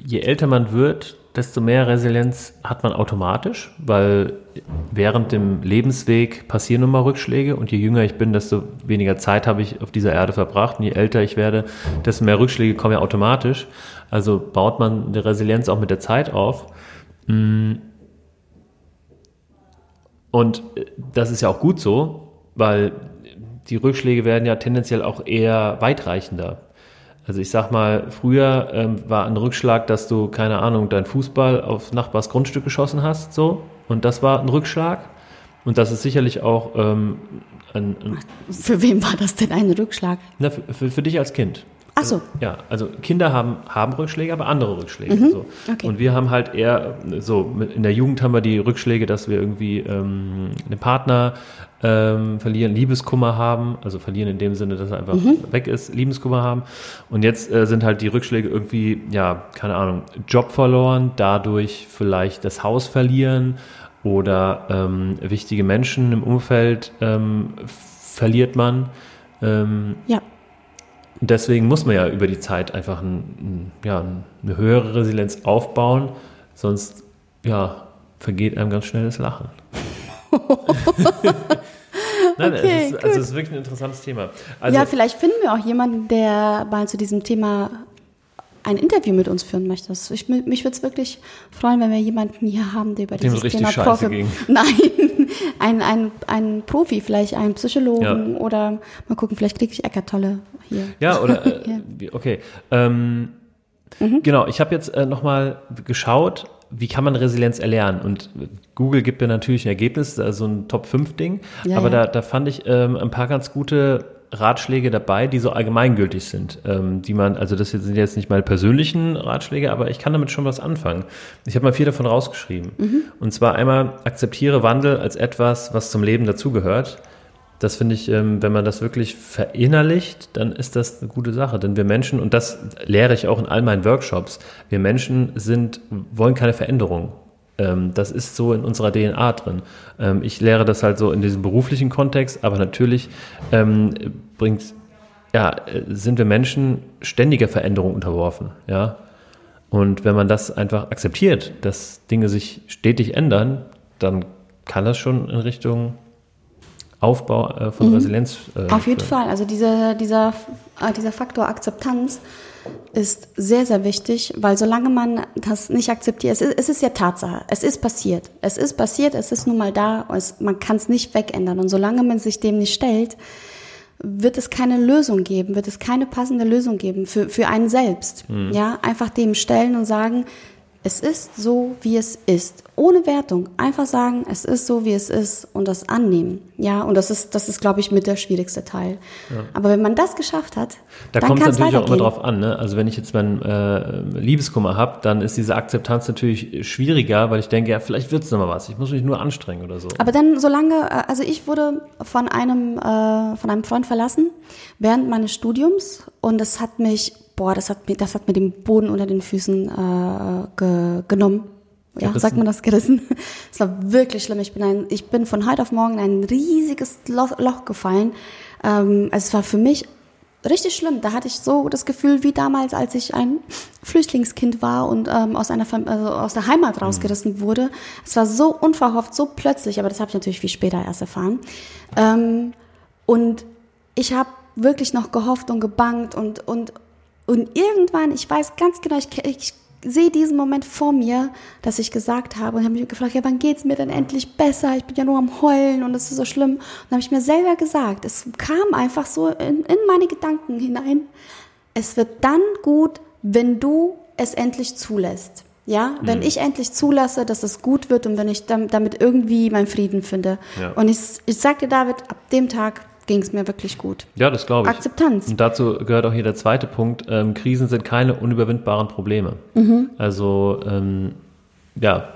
je älter man wird, desto mehr Resilienz hat man automatisch, weil während dem Lebensweg passieren nun mal Rückschläge und je jünger ich bin, desto weniger Zeit habe ich auf dieser Erde verbracht und je älter ich werde, desto mehr Rückschläge kommen ja automatisch. Also baut man die Resilienz auch mit der Zeit auf. Und äh, das ist ja auch gut so, weil die Rückschläge werden ja tendenziell auch eher weitreichender. Also ich sag mal, früher ähm, war ein Rückschlag, dass du, keine Ahnung, deinen Fußball auf Nachbars Grundstück geschossen hast, so. Und das war ein Rückschlag. Und das ist sicherlich auch ähm, ein, ein, Für wen war das denn ein Rückschlag? na, für, für, für dich als Kind. Ach so. Ja, also Kinder haben, haben Rückschläge, aber andere Rückschläge. So. Mhm. okay. Und wir haben halt eher, so, in der Jugend haben wir die Rückschläge, dass wir irgendwie ähm, einen Partner ähm, verlieren, Liebeskummer haben, also verlieren in dem Sinne, dass er einfach Mhm. weg ist, Liebeskummer haben. Und jetzt äh, sind halt die Rückschläge irgendwie, ja, keine Ahnung, Job verloren, dadurch vielleicht das Haus verlieren oder ähm, wichtige Menschen im Umfeld ähm, verliert man. Ähm, Ja. Und deswegen muss man ja über die Zeit einfach ein, ein, ja, eine höhere Resilienz aufbauen, sonst ja, vergeht einem ganz schnell das Lachen. [LAUGHS] Nein, Okay, es ist, also es ist wirklich ein interessantes Thema. Also, ja, vielleicht finden wir auch jemanden, der mal zu diesem Thema ein Interview mit uns führen möchte. Ich, mich würde es wirklich freuen, wenn wir jemanden hier haben, der über Dem dieses richtig Thema Profi- ging. [LAUGHS] Nein, [LAUGHS] ein, ein, ein Profi, vielleicht einen Psychologen Ja. oder mal gucken, vielleicht kriege ich Eckart Tolle hier. Ja, oder [LAUGHS] äh, Ja. okay. Ähm, Mhm. Genau, ich habe jetzt äh, nochmal geschaut, wie kann man Resilienz erlernen? Und Google gibt mir natürlich ein Ergebnis, also ein Top-5-Ding. Ja, aber. Da, da fand ich ähm, ein paar ganz gute Ratschläge dabei, die so allgemeingültig sind. Ähm, die man, also das sind jetzt nicht meine persönlichen Ratschläge, aber ich kann damit schon was anfangen. Ich habe mal vier davon rausgeschrieben. Mhm. Und zwar einmal, akzeptiere Wandel als etwas, was zum Leben dazugehört. Das finde ich, ähm, wenn man das wirklich verinnerlicht, dann ist das eine gute Sache. Denn wir Menschen, und das lehre ich auch in all meinen Workshops, wir Menschen sind, wollen keine Veränderung. Ähm, das ist so in unserer DNA drin. Ähm, ich lehre das halt so in diesem beruflichen Kontext, aber natürlich ähm, bringt, ja, sind wir Menschen ständiger Veränderung unterworfen, ja. Und wenn man das einfach akzeptiert, dass Dinge sich stetig ändern, dann kann das schon in Richtung Aufbau äh, von mhm. Resilienz. Äh, Auf jeden Fall. Also dieser, dieser, äh, dieser Faktor Akzeptanz ist sehr, sehr wichtig, weil solange man das nicht akzeptiert, es ist, es ist ja Tatsache, es ist passiert. Es ist passiert, es ist nun mal da, es, man kann es nicht wegändern. Und solange man sich dem nicht stellt, wird es keine Lösung geben, wird es keine passende Lösung geben für, für einen selbst. Mhm. Ja, einfach dem stellen und sagen, es ist so, wie es ist. Ohne Wertung. Einfach sagen, es ist so, wie es ist und das annehmen. Ja, und das ist, das ist, glaube ich, mit der schwierigste Teil. Ja. Aber wenn man das geschafft hat, da kommt es natürlich auch immer drauf an. Ne? Also wenn ich jetzt meinen äh, Liebeskummer habe, dann ist diese Akzeptanz natürlich schwieriger, weil ich denke, ja, vielleicht wird es nochmal was. Ich muss mich nur anstrengen oder so. Aber dann, solange, äh, also ich wurde von einem, äh, von einem Freund verlassen während meines Studiums und das hat mich boah, das hat mir, das hat mir den Boden unter den Füßen äh, ge, genommen. Ja, sagt man das gerissen? [LAUGHS] Es war wirklich schlimm. Ich bin ein, ich bin von heute auf morgen in ein riesiges Loch, Loch gefallen. Ähm, also es war für mich richtig schlimm. Da hatte ich so das Gefühl wie damals, als ich ein Flüchtlingskind war und ähm, aus einer also aus der Heimat mhm. rausgerissen wurde. Es war so unverhofft, so plötzlich, aber das habe ich natürlich viel später erst erfahren. Ähm, und ich habe wirklich noch gehofft und gebangt und und und irgendwann, ich weiß ganz genau, ich, ich sehe diesen Moment vor mir, dass ich gesagt habe und habe mich gefragt, ja, wann geht's mir denn endlich besser? Ich bin ja nur am Heulen und es ist so schlimm. Und habe ich mir selber gesagt, es kam einfach so in, in meine Gedanken hinein. Es wird dann gut, wenn du es endlich zulässt. Ja, wenn mhm. ich endlich zulasse, dass es gut wird und wenn ich damit irgendwie meinen Frieden finde. Ja. Und ich, ich sag dir, David, ab dem Tag ging es mir wirklich gut. Ja, das glaube ich. Akzeptanz. Und dazu gehört auch hier der zweite Punkt. Ähm, Krisen sind keine unüberwindbaren Probleme. Mhm. Also, ähm, ja,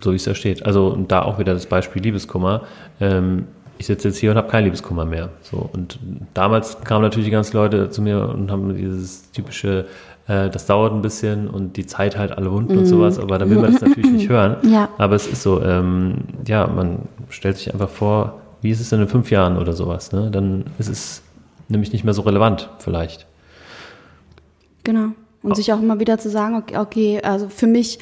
so wie es da steht. Also da auch wieder das Beispiel Liebeskummer. Ähm, ich sitze jetzt hier und habe kein Liebeskummer mehr. So und damals kamen natürlich die ganzen Leute zu mir und haben dieses typische, äh, das dauert ein bisschen und die Zeit halt alle Wunden mm. und mhm. sowas. Aber da will man das natürlich nicht [LAUGHS] hören. Ja. Aber es ist so, ähm, ja, man stellt sich einfach vor, wie ist es denn in fünf Jahren oder sowas? Ne? Dann ist es nämlich nicht mehr so relevant vielleicht. Genau. Und oh. sich auch immer wieder zu sagen, okay, okay, also für mich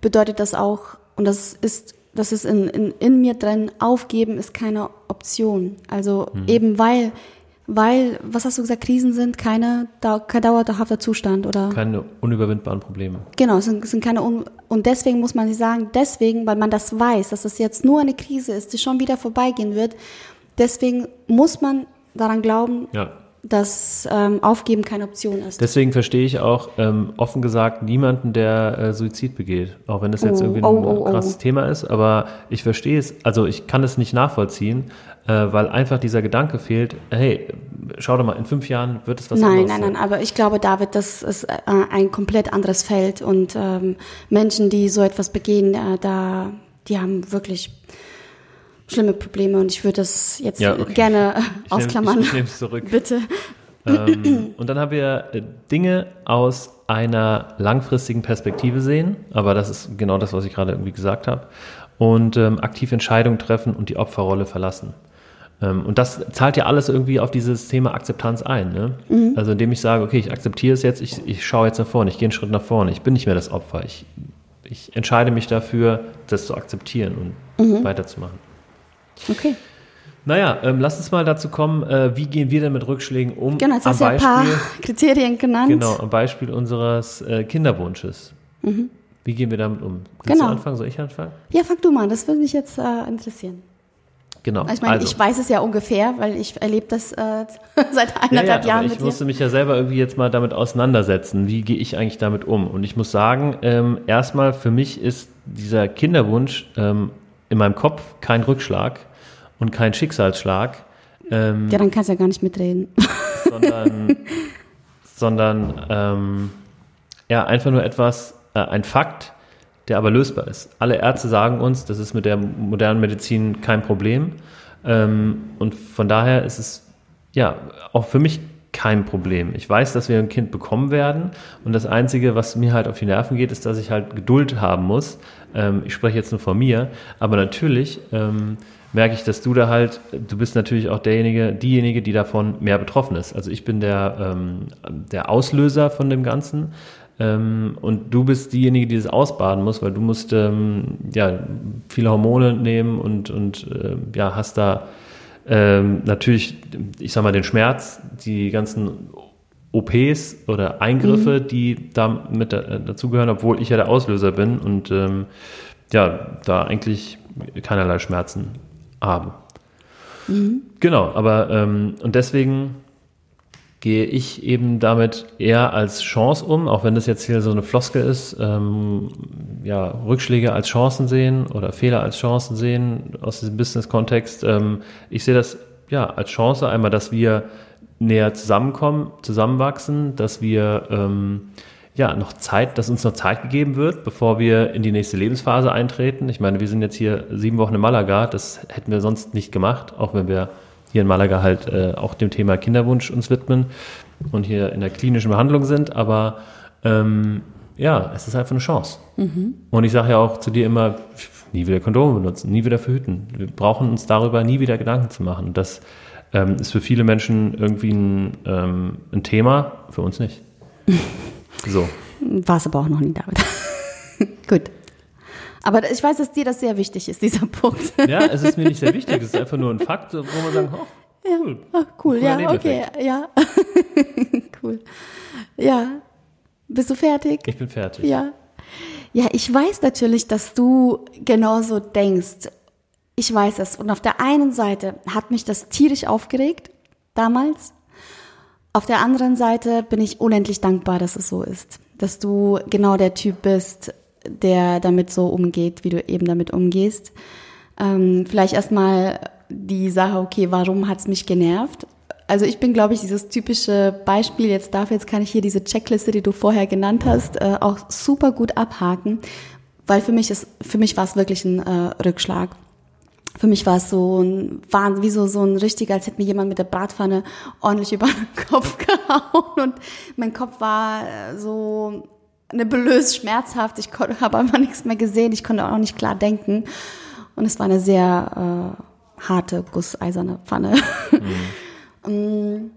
bedeutet das auch, und das ist, das ist in, in, in mir drin, aufgeben ist keine Option. Also mhm. eben weil weil, was hast du gesagt, Krisen sind keine, kein dauerhafter Zustand, oder? Keine unüberwindbaren Probleme. Genau, es sind, sind keine, un und deswegen muss man sich sagen, deswegen, weil man das weiß, dass es jetzt nur eine Krise ist, die schon wieder vorbeigehen wird, deswegen muss man daran glauben, ja. dass ähm, Aufgeben keine Option ist. Deswegen verstehe ich auch ähm, offen gesagt niemanden, der äh, Suizid begeht, auch wenn das jetzt oh, irgendwie ein oh, oh, oh, krasses Thema ist, aber ich verstehe es, also ich kann es nicht nachvollziehen, äh, weil einfach dieser Gedanke fehlt, hey, schau doch mal, in fünf Jahren wird es was nein, anderes Nein, nein, nein, aber ich glaube, David, das ist äh, ein komplett anderes Feld und ähm, Menschen, die so etwas begehen, äh, da, die haben wirklich schlimme Probleme und ich würde das jetzt ja, okay. gerne ich ausklammern. ich, ich nehme es zurück. [LAUGHS] Bitte. Ähm, und dann haben wir äh, Dinge aus einer langfristigen Perspektive sehen, aber das ist genau das, was ich gerade irgendwie gesagt habe, und ähm, aktiv Entscheidungen treffen und die Opferrolle verlassen. Ähm, und das zahlt ja alles irgendwie auf dieses Thema Akzeptanz ein. Ne? Mhm. Also indem ich sage, okay, ich akzeptiere es jetzt, ich, ich schaue jetzt nach vorne, ich gehe einen Schritt nach vorne, ich bin nicht mehr das Opfer. Ich, ich entscheide mich dafür, das zu akzeptieren und mhm. weiterzumachen. Okay. Naja, ähm, lass uns mal dazu kommen, äh, wie gehen wir denn mit Rückschlägen um? Genau, jetzt hast du ja ein paar [LAUGHS] Kriterien genannt. Genau, am Beispiel unseres äh, Kinderwunsches. Mhm. Wie gehen wir damit um? Kannst genau. du anfangen? Soll ich anfangen? Ja, fang du mal, das würde mich jetzt äh, interessieren. Genau. Ich meine, also. ich weiß es ja ungefähr, weil ich erlebe das äh, [LAUGHS] seit eineinhalb ja, ja, Jahren. ich musste dir. mich ja selber irgendwie jetzt mal damit auseinandersetzen. Wie gehe ich eigentlich damit um? Und ich muss sagen, ähm, erstmal für mich ist dieser Kinderwunsch ähm, in meinem Kopf kein Rückschlag und kein Schicksalsschlag. Ähm, ja, dann kannst du ja gar nicht mitreden. Sondern, [LAUGHS] sondern ähm, ja, einfach nur etwas, äh, ein Fakt, der aber lösbar ist. Alle Ärzte sagen uns, das ist mit der modernen Medizin kein Problem. Ähm, und von daher ist es ja auch für mich kein Problem. Ich weiß, dass wir ein Kind bekommen werden und das Einzige, was mir halt auf die Nerven geht, ist, dass ich halt Geduld haben muss. Ähm, ich spreche jetzt nur von mir, aber natürlich ähm, merke ich, dass du da halt, du bist natürlich auch derjenige, diejenige, die davon mehr betroffen ist. Also ich bin der, ähm, der Auslöser von dem Ganzen Ähm, und du bist diejenige, die das ausbaden muss, weil du musst ähm, ja viele Hormone nehmen und, und äh, ja, hast da ähm, natürlich, ich sag mal, den Schmerz, die ganzen OPs oder Eingriffe, mhm. die da mit äh, dazugehören, obwohl ich ja der Auslöser bin und ähm, ja, da eigentlich keinerlei Schmerzen habe. Mhm. Genau, aber ähm, und deswegen gehe ich eben damit eher als Chance um, auch wenn das jetzt hier so eine Floskel ist, ähm, ja, Rückschläge als Chancen sehen oder Fehler als Chancen sehen aus diesem Business-Kontext. Ähm, ich sehe das ja als Chance, einmal, dass wir näher zusammenkommen, zusammenwachsen, dass wir ähm, ja noch Zeit, dass uns noch Zeit gegeben wird, bevor wir in die nächste Lebensphase eintreten. Ich meine, wir sind jetzt hier sieben Wochen in Malaga, das hätten wir sonst nicht gemacht, auch wenn wir hier in Malaga halt äh, auch dem Thema Kinderwunsch uns widmen und hier in der klinischen Behandlung sind. Aber ähm, ja, es ist einfach eine Chance. Mhm. Und ich sage ja auch zu dir immer, nie wieder Kondome benutzen, nie wieder verhüten. Wir brauchen uns darüber nie wieder Gedanken zu machen. Das ähm, ist für viele Menschen irgendwie ein, ähm, ein Thema, für uns nicht. [LAUGHS] so. War es aber auch noch nie, David. [LAUGHS] Gut. Aber ich weiß, dass dir das sehr wichtig ist, dieser [LAUGHS] Punkt. Ja, es ist mir nicht sehr wichtig. Es ist einfach nur ein Fakt, wo man sagen, oh, cool. Ja, oh, cool, ja, okay, ja. [LAUGHS] cool. Ja. Bist du fertig? Ich bin fertig. Ja. Ja, ich weiß natürlich, dass du genauso denkst. Ich weiß es. Und auf der einen Seite hat mich das tierisch aufgeregt, damals. Auf der anderen Seite bin ich unendlich dankbar, dass es so ist. Dass du genau der Typ bist, der damit so umgeht, wie du eben damit umgehst. Ähm, vielleicht erstmal die Sache, okay, warum hat's mich genervt? Also ich bin, glaube ich, dieses typische Beispiel, jetzt darf, jetzt kann ich hier diese Checkliste, die du vorher genannt hast, äh, auch super gut abhaken, weil für mich ist, für mich war es wirklich ein äh, Rückschlag. Für mich war es so ein Wahnsinn, wie so, so ein richtiger, als hätte mir jemand mit der Bratpfanne ordentlich [LAUGHS] über den Kopf gehauen und mein Kopf war äh, so nebulös, schmerzhaft. Ich habe einfach nichts mehr gesehen. Ich konnte auch nicht klar denken. Und es war eine sehr äh, harte, gusseiserne Pfanne. Mhm. [LAUGHS]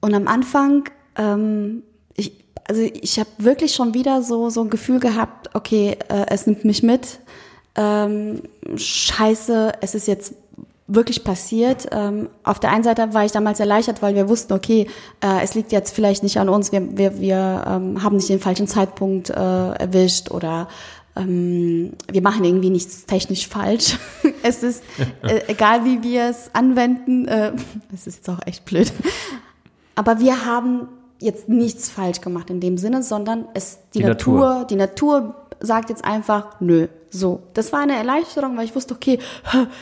Und am Anfang, ähm, ich, also ich habe wirklich schon wieder so, so ein Gefühl gehabt, okay, äh, es nimmt mich mit. Ähm, scheiße, es ist jetzt wirklich passiert. Ähm, auf der einen Seite war ich damals erleichtert, weil wir wussten, okay, äh, es liegt jetzt vielleicht nicht an uns, wir, wir, wir ähm, haben nicht den falschen Zeitpunkt äh, erwischt oder ähm, wir machen irgendwie nichts technisch falsch. [LAUGHS] es ist äh, [LAUGHS] egal, wie wir es anwenden, äh, es ist jetzt auch echt blöd. Aber wir haben jetzt nichts falsch gemacht in dem Sinne, sondern es die, die Natur, Natur, die Natur sagt jetzt einfach, nö, so. Das war eine Erleichterung, weil ich wusste, okay,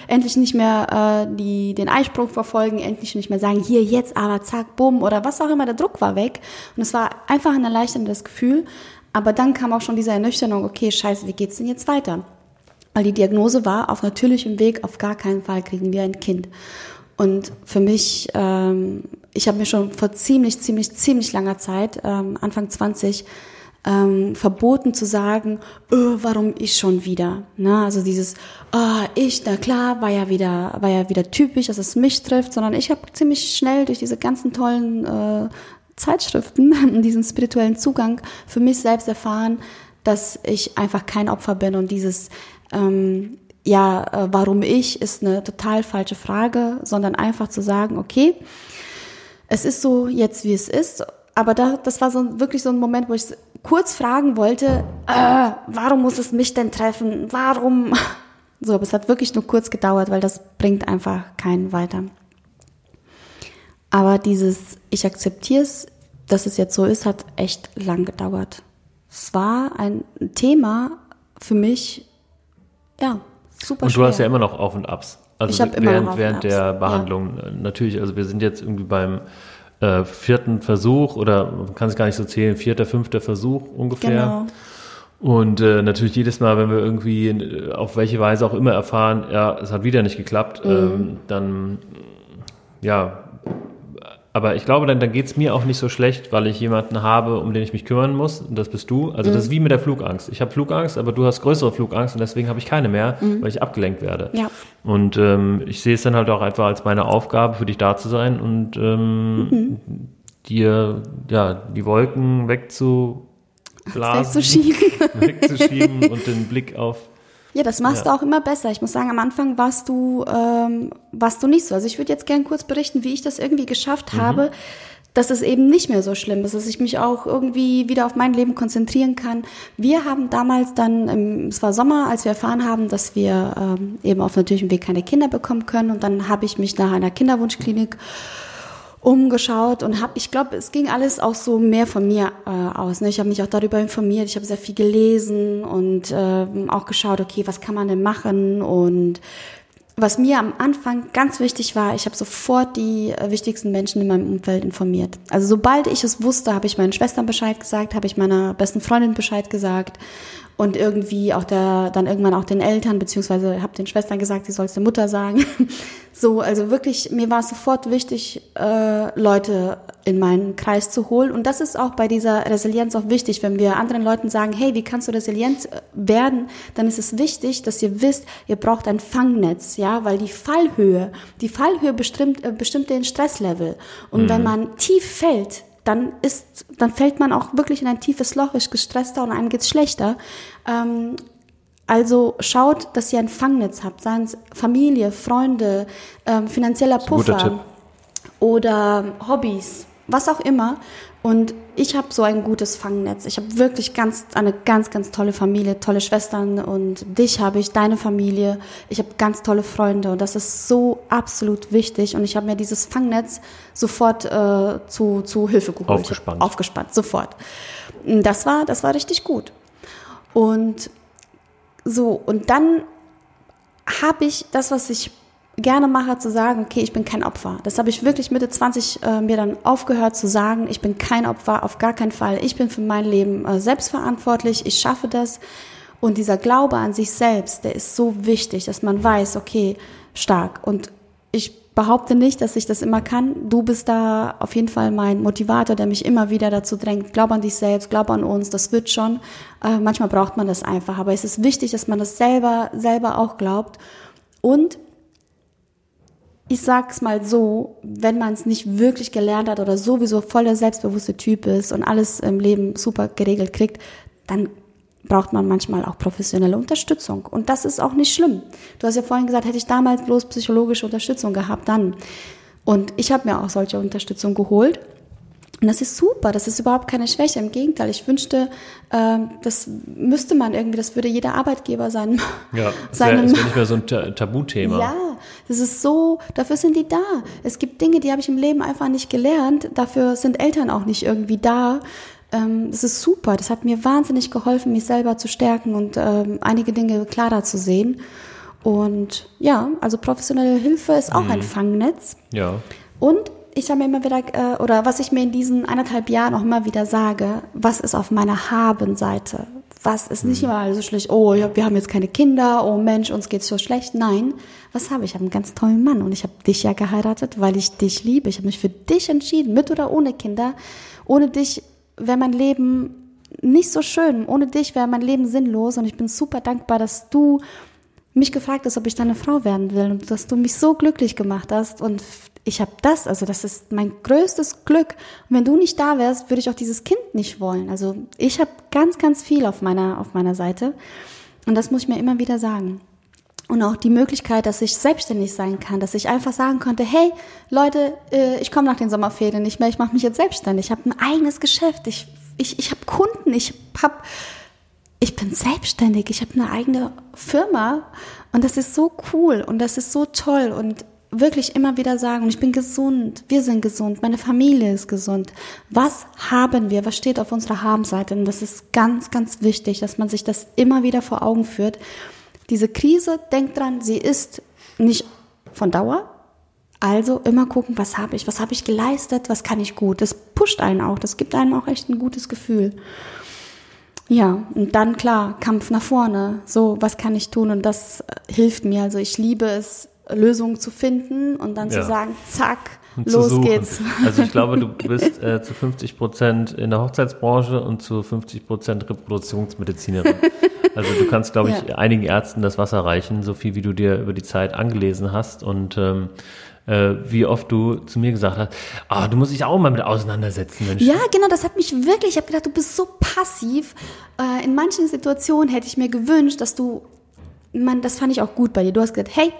endlich nicht mehr äh, die, den Einspruch verfolgen, endlich nicht mehr sagen, hier, jetzt, aber zack, bumm oder was auch immer, der Druck war weg. Und es war einfach ein erleichterndes Gefühl. Aber dann kam auch schon diese Ernüchterung, okay, scheiße, wie geht's denn jetzt weiter? Weil die Diagnose war, auf natürlichem Weg, auf gar keinen Fall kriegen wir ein Kind. Und für mich, ähm, ich habe mir schon vor ziemlich, ziemlich, ziemlich langer Zeit, ähm, Anfang 20, ähm, verboten zu sagen, öh, warum ich schon wieder. Ne? Also dieses, oh, ich, na klar, war ja wieder, war ja wieder typisch, dass es mich trifft, sondern ich habe ziemlich schnell durch diese ganzen tollen äh, Zeitschriften, [LAUGHS] diesen spirituellen Zugang für mich selbst erfahren, dass ich einfach kein Opfer bin und dieses ähm, ja, äh, warum ich, ist eine total falsche Frage, sondern einfach zu sagen, okay, es ist so jetzt, wie es ist. Aber da, das war so wirklich so ein Moment, wo ich kurz fragen wollte, äh, warum muss es mich denn treffen? Warum? [LAUGHS] So, aber es hat wirklich nur kurz gedauert, weil das bringt einfach keinen weiter. Aber dieses, ich akzeptiere es, dass es jetzt so ist, hat echt lang gedauert. Es war ein Thema für mich, ja, super Und du schwer. hast ja immer noch Auf und Abs. Also ich während, immer noch während der Behandlung. Ja. Natürlich, also wir sind jetzt irgendwie beim äh, vierten Versuch oder man kann es gar nicht so zählen, vierter, fünfter Versuch ungefähr. Genau. Und äh, natürlich jedes Mal, wenn wir irgendwie äh, auf welche Weise auch immer erfahren, ja, es hat wieder nicht geklappt, mhm. ähm, dann ja, aber ich glaube, dann, dann geht es mir auch nicht so schlecht, weil ich jemanden habe, um den ich mich kümmern muss. Und das bist du. Also mhm. das ist wie mit der Flugangst. Ich habe Flugangst, aber du hast größere Flugangst und deswegen habe ich keine mehr, mhm. weil ich abgelenkt werde. Ja. Und ähm, ich sehe es dann halt auch einfach als meine Aufgabe, für dich da zu sein und ähm, mhm. dir ja die Wolken wegzu Blasen wegzuschieben. [LAUGHS] wegzuschieben und den Blick auf Ja, das machst Ja. du auch immer besser. Ich muss sagen, am Anfang warst du, ähm, warst du nicht so. Also ich würde jetzt gern kurz berichten, wie ich das irgendwie geschafft Mhm. habe, dass es eben nicht mehr so schlimm ist, dass ich mich auch irgendwie wieder auf mein Leben konzentrieren kann. Wir haben damals dann, im, es war Sommer, als wir erfahren haben, dass wir ähm, eben auf natürlichem Weg keine Kinder bekommen können. Und dann habe ich mich nach einer Kinderwunschklinik umgeschaut und habe, ich glaube, es ging alles auch so mehr von mir äh, aus. Ne? Ich habe mich auch darüber informiert, ich habe sehr viel gelesen und ähm, auch geschaut, okay, was kann man denn machen und was mir am Anfang ganz wichtig war, ich habe sofort die äh, wichtigsten Menschen in meinem Umfeld informiert. Also sobald ich es wusste, habe ich meinen Schwestern Bescheid gesagt, habe ich meiner besten Freundin Bescheid gesagt und irgendwie auch der, dann irgendwann auch den Eltern, beziehungsweise habe den Schwestern gesagt, sie soll es der Mutter sagen. [LAUGHS] So, also wirklich, mir war es sofort wichtig, äh, Leute in meinen Kreis zu holen. Und das ist auch bei dieser Resilienz auch wichtig. Wenn wir anderen Leuten sagen, hey, wie kannst du resilient äh, werden, dann ist es wichtig, dass ihr wisst, ihr braucht ein Fangnetz, ja, weil die Fallhöhe, die Fallhöhe bestimmt, äh, bestimmt den Stresslevel. Und wenn man tief fällt, dann ist, dann fällt man auch wirklich in ein tiefes Loch, ist gestresster und einem geht's schlechter. Ähm, also schaut, dass ihr ein Fangnetz habt, seien es Familie, Freunde, ähm, finanzieller Puffer oder Hobbys, was auch immer. Und ich habe so ein gutes Fangnetz. Ich habe wirklich ganz eine ganz ganz tolle Familie, tolle Schwestern und dich habe ich, deine Familie. Ich habe ganz tolle Freunde und das ist so absolut wichtig. Und ich habe mir dieses Fangnetz sofort äh, zu zu Hilfe geholt. Aufgespannt. Aufgespannt, sofort. Das war das war richtig gut. Und so, und dann habe ich das, was ich gerne mache, zu sagen, okay, ich bin kein Opfer. Das habe ich wirklich Mitte 20 äh, mir dann aufgehört zu sagen, ich bin kein Opfer, auf gar keinen Fall. Ich bin für mein Leben äh, selbstverantwortlich, ich schaffe das. Und dieser Glaube an sich selbst, der ist so wichtig, dass man weiß, okay, stark. Und ich behaupte nicht, dass ich das immer kann. Du bist da auf jeden Fall mein Motivator, der mich immer wieder dazu drängt. Glaub an dich selbst, glaub an uns, das wird schon. Äh, manchmal braucht man das einfach, aber es ist wichtig, dass man das selber, selber auch glaubt. Und ich sag's mal so, wenn man es nicht wirklich gelernt hat oder sowieso voll der selbstbewusste Typ ist und alles im Leben super geregelt kriegt, dann braucht man manchmal auch professionelle Unterstützung. Und das ist auch nicht schlimm. Du hast ja vorhin gesagt, hätte ich damals bloß psychologische Unterstützung gehabt, dann. Und ich habe mir auch solche Unterstützung geholt. Und das ist super, das ist überhaupt keine Schwäche. Im Gegenteil, ich wünschte, ähm, das müsste man irgendwie, das würde jeder Arbeitgeber sein. Ja, das [LAUGHS] wäre wär nicht mehr so ein Ta- Tabuthema. ja, das ist so, dafür sind die da. Es gibt Dinge, die habe ich im Leben einfach nicht gelernt. Dafür sind Eltern auch nicht irgendwie da. Ähm, das ist super. Das hat mir wahnsinnig geholfen, mich selber zu stärken und ähm, einige Dinge klarer zu sehen. Und ja, also professionelle Hilfe ist auch ein Fangnetz. Ja. Und ich habe mir immer wieder, äh, oder was ich mir in diesen eineinhalb Jahren auch immer wieder sage, was ist auf meiner Habenseite? Was ist nicht immer so schlecht, oh, ja, wir haben jetzt keine Kinder, oh Mensch, uns geht's so schlecht. Nein, was habe ich? Ich habe einen ganz tollen Mann und ich habe dich ja geheiratet, weil ich dich liebe. Ich habe mich für dich entschieden, mit oder ohne Kinder. Ohne dich wäre mein Leben nicht so schön. Ohne dich wäre mein Leben sinnlos und ich bin super dankbar, dass du mich gefragt hast, ob ich deine Frau werden will und dass du mich so glücklich gemacht hast und ich habe das, also das ist mein größtes Glück. Und wenn du nicht da wärst, würde ich auch dieses Kind nicht wollen. Also ich habe ganz, ganz viel auf meiner, auf meiner Seite und das muss ich mir immer wieder sagen. Und auch die Möglichkeit, dass ich selbstständig sein kann, dass ich einfach sagen konnte, hey Leute, äh, ich komme nach den Sommerferien nicht mehr, ich mache mich jetzt selbstständig, ich habe ein eigenes Geschäft, ich, ich, ich habe Kunden, ich habe ich bin selbstständig, ich habe eine eigene Firma und das ist so cool und das ist so toll und wirklich immer wieder sagen, ich bin gesund, wir sind gesund, meine Familie ist gesund. Was haben wir? Was steht auf unserer Habenseite? Und das ist ganz, ganz wichtig, dass man sich das immer wieder vor Augen führt. Diese Krise, denkt dran, sie ist nicht von Dauer. Also immer gucken, was habe ich, was habe ich geleistet, was kann ich gut. Das pusht einen auch, das gibt einem auch echt ein gutes Gefühl. Ja, und dann klar, Kampf nach vorne. So, was kann ich tun? Und das äh, hilft mir. Also ich liebe es, Lösungen zu finden und dann Ja. zu sagen, zack, los suchen. geht's. Also ich glaube, du [LAUGHS] bist äh, zu 50 Prozent in der Hochzeitsbranche und zu 50 Prozent Reproduktionsmedizinerin. Also du kannst, glaube ich, Ja. einigen Ärzten das Wasser reichen, so viel wie du dir über die Zeit angelesen hast und ähm, äh, wie oft du zu mir gesagt hast, ah, du musst dich auch mal mit auseinandersetzen, Mensch. Ja, genau, das hat mich wirklich, ich habe gedacht, du bist so passiv. Äh, in manchen Situationen hätte ich mir gewünscht, dass du, man, das fand ich auch gut bei dir. Du hast gesagt, hey,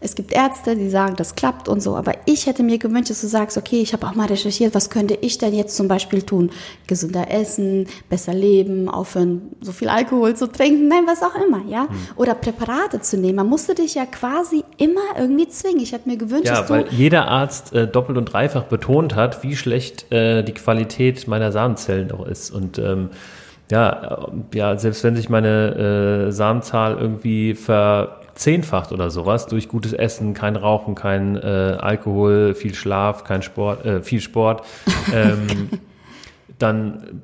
es gibt Ärzte, die sagen, das klappt und so. Aber ich hätte mir gewünscht, dass du sagst, okay, ich habe auch mal recherchiert, was könnte ich denn jetzt zum Beispiel tun? Gesünder essen, besser leben, aufhören, so viel Alkohol zu trinken, nein, was auch immer, ja? Hm. Oder Präparate zu nehmen. Man musste dich ja quasi immer irgendwie zwingen. Ich hätte mir gewünscht, Ja, dass du weil jeder Arzt äh, doppelt und dreifach betont hat, wie schlecht äh, die Qualität meiner Samenzellen auch ist. Und ähm, ja, äh, ja, selbst wenn sich meine äh, Samenzahl irgendwie verzehnfacht oder sowas durch gutes Essen, kein Rauchen, kein äh, Alkohol, viel Schlaf, kein Sport, äh, viel Sport, [LAUGHS] ähm, dann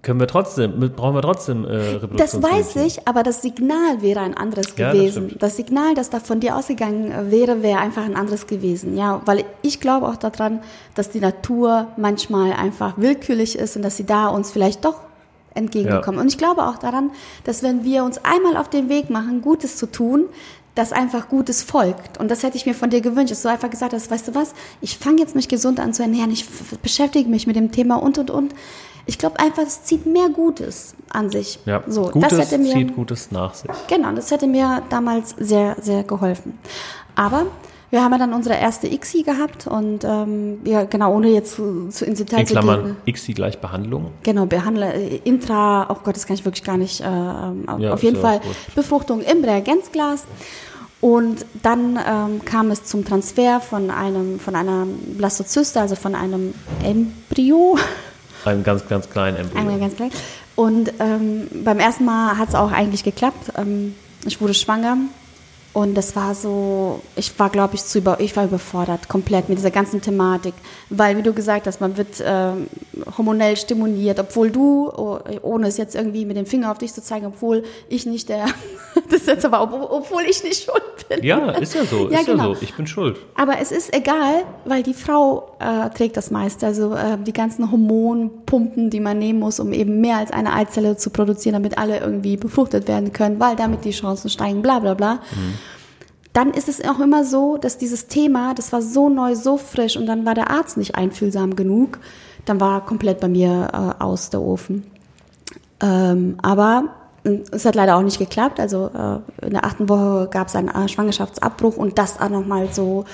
können wir trotzdem, brauchen wir trotzdem äh, Das weiß ich, aber das Signal wäre ein anderes Ja, das gewesen. stimmt. Das, Signal, das da von dir ausgegangen äh, wäre, wäre einfach ein anderes gewesen. Ja, weil ich glaube auch daran, dass die Natur manchmal einfach willkürlich ist und dass sie da uns vielleicht doch entgegenkommen. Und ich glaube auch daran, dass wenn wir uns einmal auf den Weg machen, Gutes zu tun, dass einfach Gutes folgt. Und das hätte ich mir von dir gewünscht, dass du einfach gesagt hast, weißt du was, ich fange jetzt mich gesund an zu ernähren, ich beschäftige mich mit dem Thema und, und, und. Ich glaube einfach, es zieht mehr Gutes an sich. Ja, so, Gutes das hätte mir, zieht Gutes nach sich. Genau, das hätte mir damals sehr, sehr geholfen. Aber wir haben ja dann unsere erste ICSI gehabt und ähm, ja, genau, ohne jetzt zu, zu ins Detail In zu gehen. Klammern XI gleich Behandlung. Genau, behandle äh, Intra, oh Gott, das kann ich wirklich gar nicht, äh, auf- Ja, auf jeden Fall. Befruchtung im Reagenzglas. Und dann ähm, kam es zum Transfer von einem, von einer Blastozyste, also von einem Embryo. [LAUGHS] Ein ganz, ganz kleinen Embryo. Einmal ganz klein. Und ähm, beim ersten Mal hat es auch eigentlich geklappt. Ähm, ich wurde schwanger und das war so, ich war glaube ich zu über, ich war überfordert komplett mit dieser ganzen Thematik, weil wie du gesagt hast, man wird ähm, hormonell stimuliert, obwohl du, oh, ohne es jetzt irgendwie mit dem Finger auf dich zu zeigen, obwohl ich nicht der, das ist jetzt aber, ob, obwohl ich nicht schuld bin. Ja, ist ja so, Ja, ist genau. ja so. Ich bin schuld. Aber es ist egal, weil die Frau äh, trägt das meiste. Also äh, die ganzen Hormonpumpen, die man nehmen muss, um eben mehr als eine Eizelle zu produzieren, damit alle irgendwie befruchtet werden können, weil damit die Chancen steigen, bla bla bla. Dann ist es auch immer so, dass dieses Thema, das war so neu, so frisch und dann war der Arzt nicht einfühlsam genug. Dann war komplett bei mir äh, aus der Ofen. Ähm, aber es hat leider auch nicht geklappt. Also äh, in der achten Woche gab es einen äh, Schwangerschaftsabbruch und das auch nochmal so,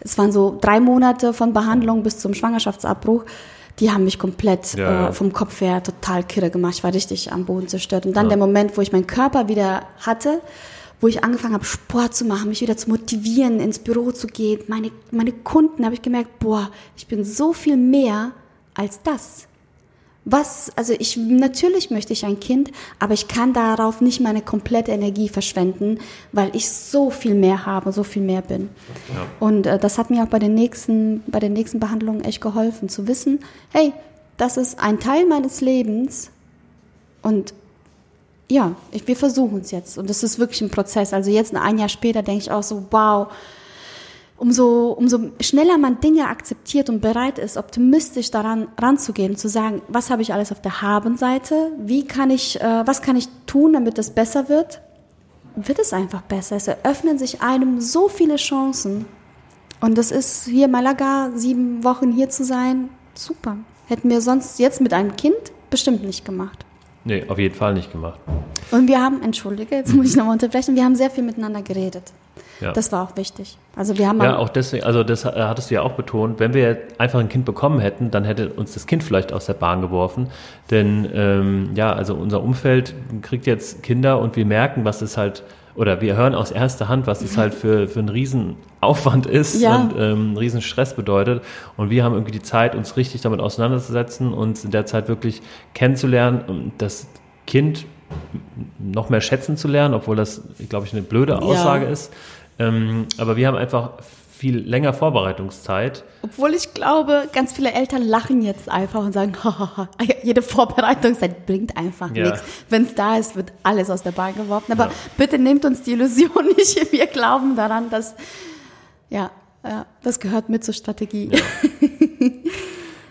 es waren so drei Monate von Behandlung bis zum Schwangerschaftsabbruch. Die haben mich komplett Ja, ja. äh, vom Kopf her total kirre gemacht. Ich war richtig am Boden zerstört. Und dann Ja. der Moment, wo ich meinen Körper wieder hatte, wo ich angefangen habe, Sport zu machen, mich wieder zu motivieren, ins Büro zu gehen. Meine, meine Kunden habe ich gemerkt, boah, ich bin so viel mehr als das. Was, also ich, natürlich möchte ich ein Kind, aber ich kann darauf nicht meine komplette Energie verschwenden, weil ich so viel mehr habe, so viel mehr bin. Und äh, das hat mir auch bei den nächsten, bei den nächsten Behandlungen echt geholfen, zu wissen, hey, das ist ein Teil meines Lebens und ja, ich, wir versuchen es jetzt. Und das ist wirklich ein Prozess. Also jetzt ein Jahr später denke ich auch so, wow, umso, umso schneller man Dinge akzeptiert und bereit ist, optimistisch daran ranzugehen zu sagen, was habe ich alles auf der Habenseite, wie kann ich, äh, was kann ich tun, damit es besser wird, wird es einfach besser. Es eröffnen sich einem so viele Chancen. Und das ist hier Malaga, sieben Wochen hier zu sein, super. Hätten wir sonst jetzt mit einem Kind bestimmt nicht gemacht. Nee, auf jeden Fall nicht gemacht. Und wir haben, entschuldige, jetzt muss ich nochmal unterbrechen, wir haben sehr viel miteinander geredet. Ja. Das war auch wichtig. Also wir haben Ja, auch deswegen, also das äh, hattest du ja auch betont, wenn wir einfach ein Kind bekommen hätten, dann hätte uns das Kind vielleicht aus der Bahn geworfen. Denn ähm, ja, also unser Umfeld kriegt jetzt Kinder und wir merken, was es halt, oder wir hören aus erster Hand, was es halt für, für ein Riesenaufwand ist Ja. und ähm, einen riesen Stress bedeutet. Und wir haben irgendwie die Zeit, uns richtig damit auseinanderzusetzen, uns in der Zeit wirklich kennenzulernen, das Kind noch mehr schätzen zu lernen, obwohl das, glaube ich, eine blöde Aussage ist. Ähm, aber wir haben einfach viel länger Vorbereitungszeit. Obwohl ich glaube, ganz viele Eltern lachen jetzt einfach und sagen, [LAUGHS] jede Vorbereitungszeit bringt einfach Ja. nichts. Wenn es da ist, wird alles aus der Bahn geworfen. Aber Ja. bitte nehmt uns die Illusion [LAUGHS] nicht. Wir glauben daran, dass, ja, ja das gehört mit zur Strategie. [LAUGHS]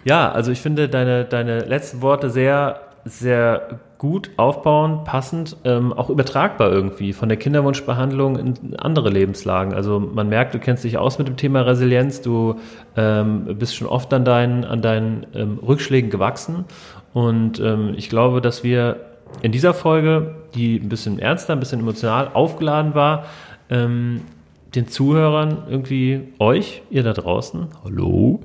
Ja, also ich finde deine, deine letzten Worte sehr, sehr gut aufbauend, passend, ähm, auch übertragbar irgendwie von der Kinderwunschbehandlung in andere Lebenslagen. Also man merkt, du kennst dich aus mit dem Thema Resilienz, du ähm, bist schon oft an deinen, an deinen ähm, Rückschlägen gewachsen und ähm, ich glaube, dass wir in dieser Folge, die ein bisschen ernster, ein bisschen emotional aufgeladen war, ähm, den Zuhörern irgendwie euch, ihr da draußen, hallo,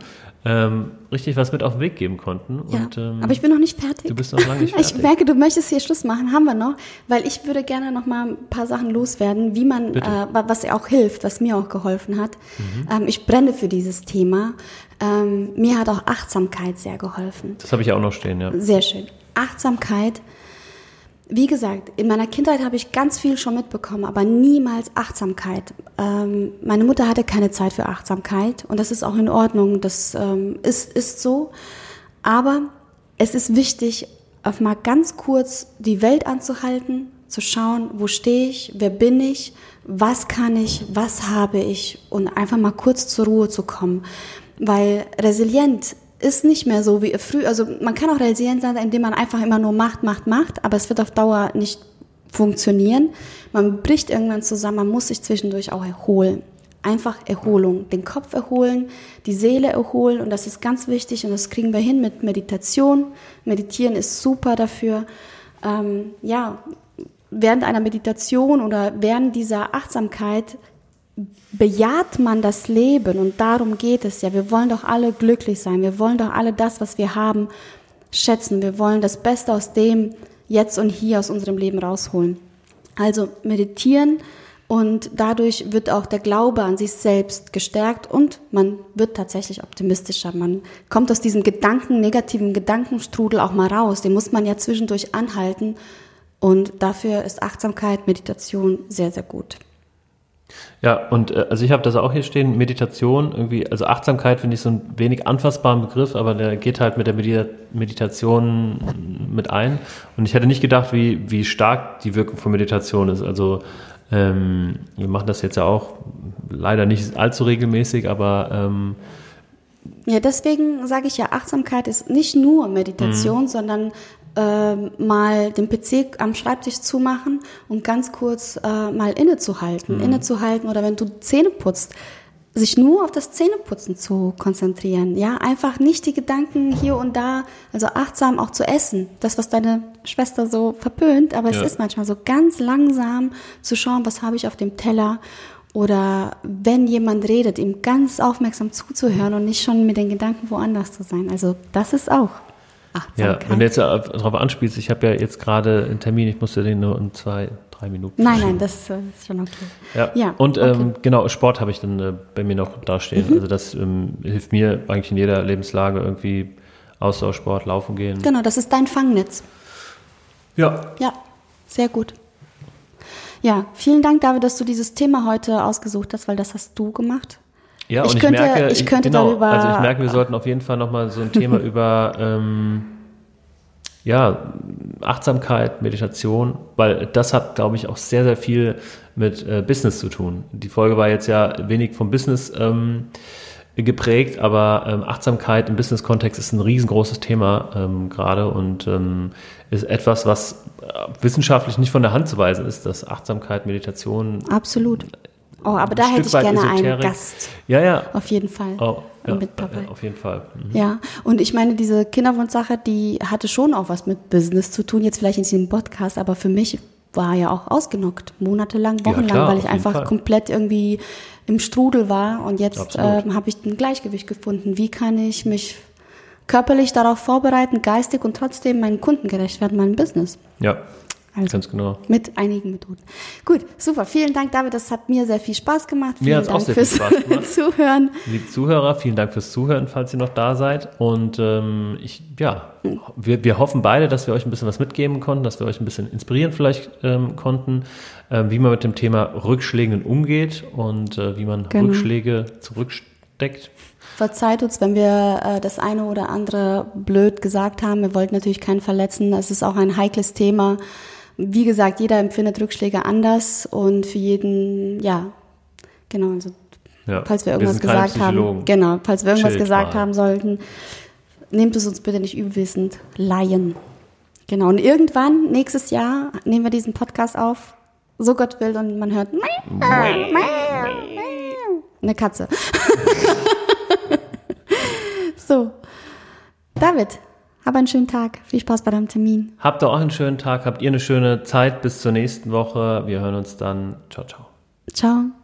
ähm, richtig was mit auf den Weg geben konnten. Ja, Und, ähm, aber ich bin noch nicht fertig. du bist noch lange nicht [LAUGHS] Ich fertig. merke, du möchtest hier Schluss machen. Haben wir noch? Weil ich würde gerne noch mal ein paar Sachen loswerden, wie man, äh. Mhm. was auch hilft, was mir auch geholfen hat. Ähm, ich brenne für dieses Thema. Ähm, mir hat auch Achtsamkeit sehr geholfen. Das habe ich auch noch stehen, ja. Sehr schön. Achtsamkeit. Wie gesagt, in meiner Kindheit habe ich ganz viel schon mitbekommen, aber niemals Achtsamkeit. Ähm, meine Mutter hatte keine Zeit für Achtsamkeit und das ist auch in Ordnung, das ähm, ist, ist so. Aber es ist wichtig, auf mal ganz kurz die Welt anzuhalten, zu schauen, wo stehe ich, wer bin ich, was kann ich, was habe ich und einfach mal kurz zur Ruhe zu kommen. Weil resilient ist nicht mehr so wie früher. Also man kann auch resilient sein, indem man einfach immer nur macht, macht, macht, aber es wird auf Dauer nicht funktionieren. Man bricht irgendwann zusammen, man muss sich zwischendurch auch erholen. Einfach Erholung, den Kopf erholen, die Seele erholen und das ist ganz wichtig und das kriegen wir hin mit Meditation. Meditieren ist super dafür. Ähm, ja, während einer Meditation oder während dieser Achtsamkeit bejaht man das Leben und darum geht es ja. Wir wollen doch alle glücklich sein. Wir wollen doch alle das, was wir haben, schätzen. Wir wollen das Beste aus dem jetzt und hier aus unserem Leben rausholen. Also meditieren und dadurch wird auch der Glaube an sich selbst gestärkt und man wird tatsächlich optimistischer. Man kommt aus diesem Gedanken, negativen Gedankenstrudel auch mal raus. Den muss man ja zwischendurch anhalten und dafür ist Achtsamkeit, Meditation sehr, sehr gut. Ja, und äh, also ich habe das auch hier stehen, Meditation, irgendwie, also Achtsamkeit finde ich so ein wenig anfassbaren Begriff, aber der geht halt mit der Medita Meditation mit ein. Und ich hätte nicht gedacht, wie, wie stark die Wirkung von Meditation ist. Also ähm, wir machen das jetzt ja auch leider nicht allzu regelmäßig, aber ähm, Ja, deswegen sage ich ja, Achtsamkeit ist nicht nur Meditation, sondern ähm, mal den PC am Schreibtisch zumachen und ganz kurz äh, mal innezuhalten, innezuhalten oder wenn du Zähne putzt, sich nur auf das Zähneputzen zu konzentrieren. Ja, einfach nicht die Gedanken hier und da, also achtsam auch zu essen. Das, was deine Schwester so verpönt, aber Ja. es ist manchmal so ganz langsam zu schauen, was habe ich auf dem Teller oder wenn jemand redet, ihm ganz aufmerksam zuzuhören und nicht schon mit den Gedanken woanders zu sein. Also das ist auch ja, Achtsamkeit. wenn du jetzt äh, darauf anspielst, ich habe ja jetzt gerade einen Termin, ich musste den nur in zwei, drei Minuten. nein, nein, das äh, ist schon okay. Ja, Ja, und okay. ähm, genau, Sport habe ich dann äh, bei mir noch dastehen. Also das ähm, hilft mir eigentlich in jeder Lebenslage irgendwie Ausdauersport, laufen gehen. Genau, das ist dein Fangnetz. Ja, Ja, sehr gut. Ja, vielen Dank, David, dass du dieses Thema heute ausgesucht hast, weil das hast du gemacht. Ja Ich und könnte- ich merke, ich könnte genau, darüber- also ich merke, wir sollten auf jeden Fall nochmal so ein Thema [LAUGHS] über ähm, ja, Achtsamkeit, Meditation, weil das hat, glaube ich, auch sehr, sehr viel mit äh, Business zu tun. Die Folge war jetzt ja wenig vom Business ähm, geprägt, aber ähm, Achtsamkeit im Business-Kontext ist ein riesengroßes Thema ähm, gerade und ähm, ist etwas, was äh, wissenschaftlich nicht von der Hand zu weisen ist, dass Achtsamkeit, Meditation Absolut. Oh, aber da hätte ich gerne einen Esoterik- Gast. Ja, ja. Auf jeden Fall. Oh, ja, mit dabei. ja, auf jeden Fall. Mhm. Ja, und ich meine, diese Kinderwunschsache, die hatte schon auch was mit Business zu tun, jetzt vielleicht in diesem Podcast, aber für mich war ja auch ausgenockt, monatelang, wochenlang, klar, weil ich einfach Fall. komplett irgendwie im Strudel war und jetzt ähm, habe ich ein Gleichgewicht gefunden. Wie kann ich mich körperlich darauf vorbereiten, geistig und trotzdem meinen Kunden gerecht werden, meinem Business? Ja. Also Ganz genau. mit einigen Methoden. Gut, super. Vielen Dank, David. Das hat mir sehr viel Spaß gemacht. Vielen Mir hat's auch Dank sehr viel fürs Spaß gemacht. [LAUGHS] Zuhören. Liebe Zuhörer, vielen Dank fürs Zuhören, falls ihr noch da seid. Und ähm, ich, ja, wir, wir hoffen beide, dass wir euch ein bisschen was mitgeben konnten, dass wir euch ein bisschen inspirieren vielleicht ähm, konnten, ähm, wie man mit dem Thema Rückschlägen umgeht und äh, wie man Genau. Rückschläge zurücksteckt. Verzeiht uns, wenn wir äh, das eine oder andere blöd gesagt haben. Wir wollten natürlich keinen verletzen. Es ist auch ein heikles Thema. Wie gesagt, jeder empfindet Rückschläge anders und für jeden, ja, genau. Also, Ja, falls wir irgendwas keine gesagt haben, genau, falls wir irgendwas Chillt gesagt mal. haben sollten, nehmt es uns bitte nicht übelwissend. Laien. Genau. Und irgendwann, nächstes Jahr, nehmen wir diesen Podcast auf. So Gott will und man hört eine Katze. [LAUGHS] so. David, hab einen schönen Tag. Viel Spaß bei deinem Termin. Habt ihr auch einen schönen Tag, habt ihr eine schöne Zeit bis zur nächsten Woche. Wir hören uns dann. Ciao, ciao. Ciao.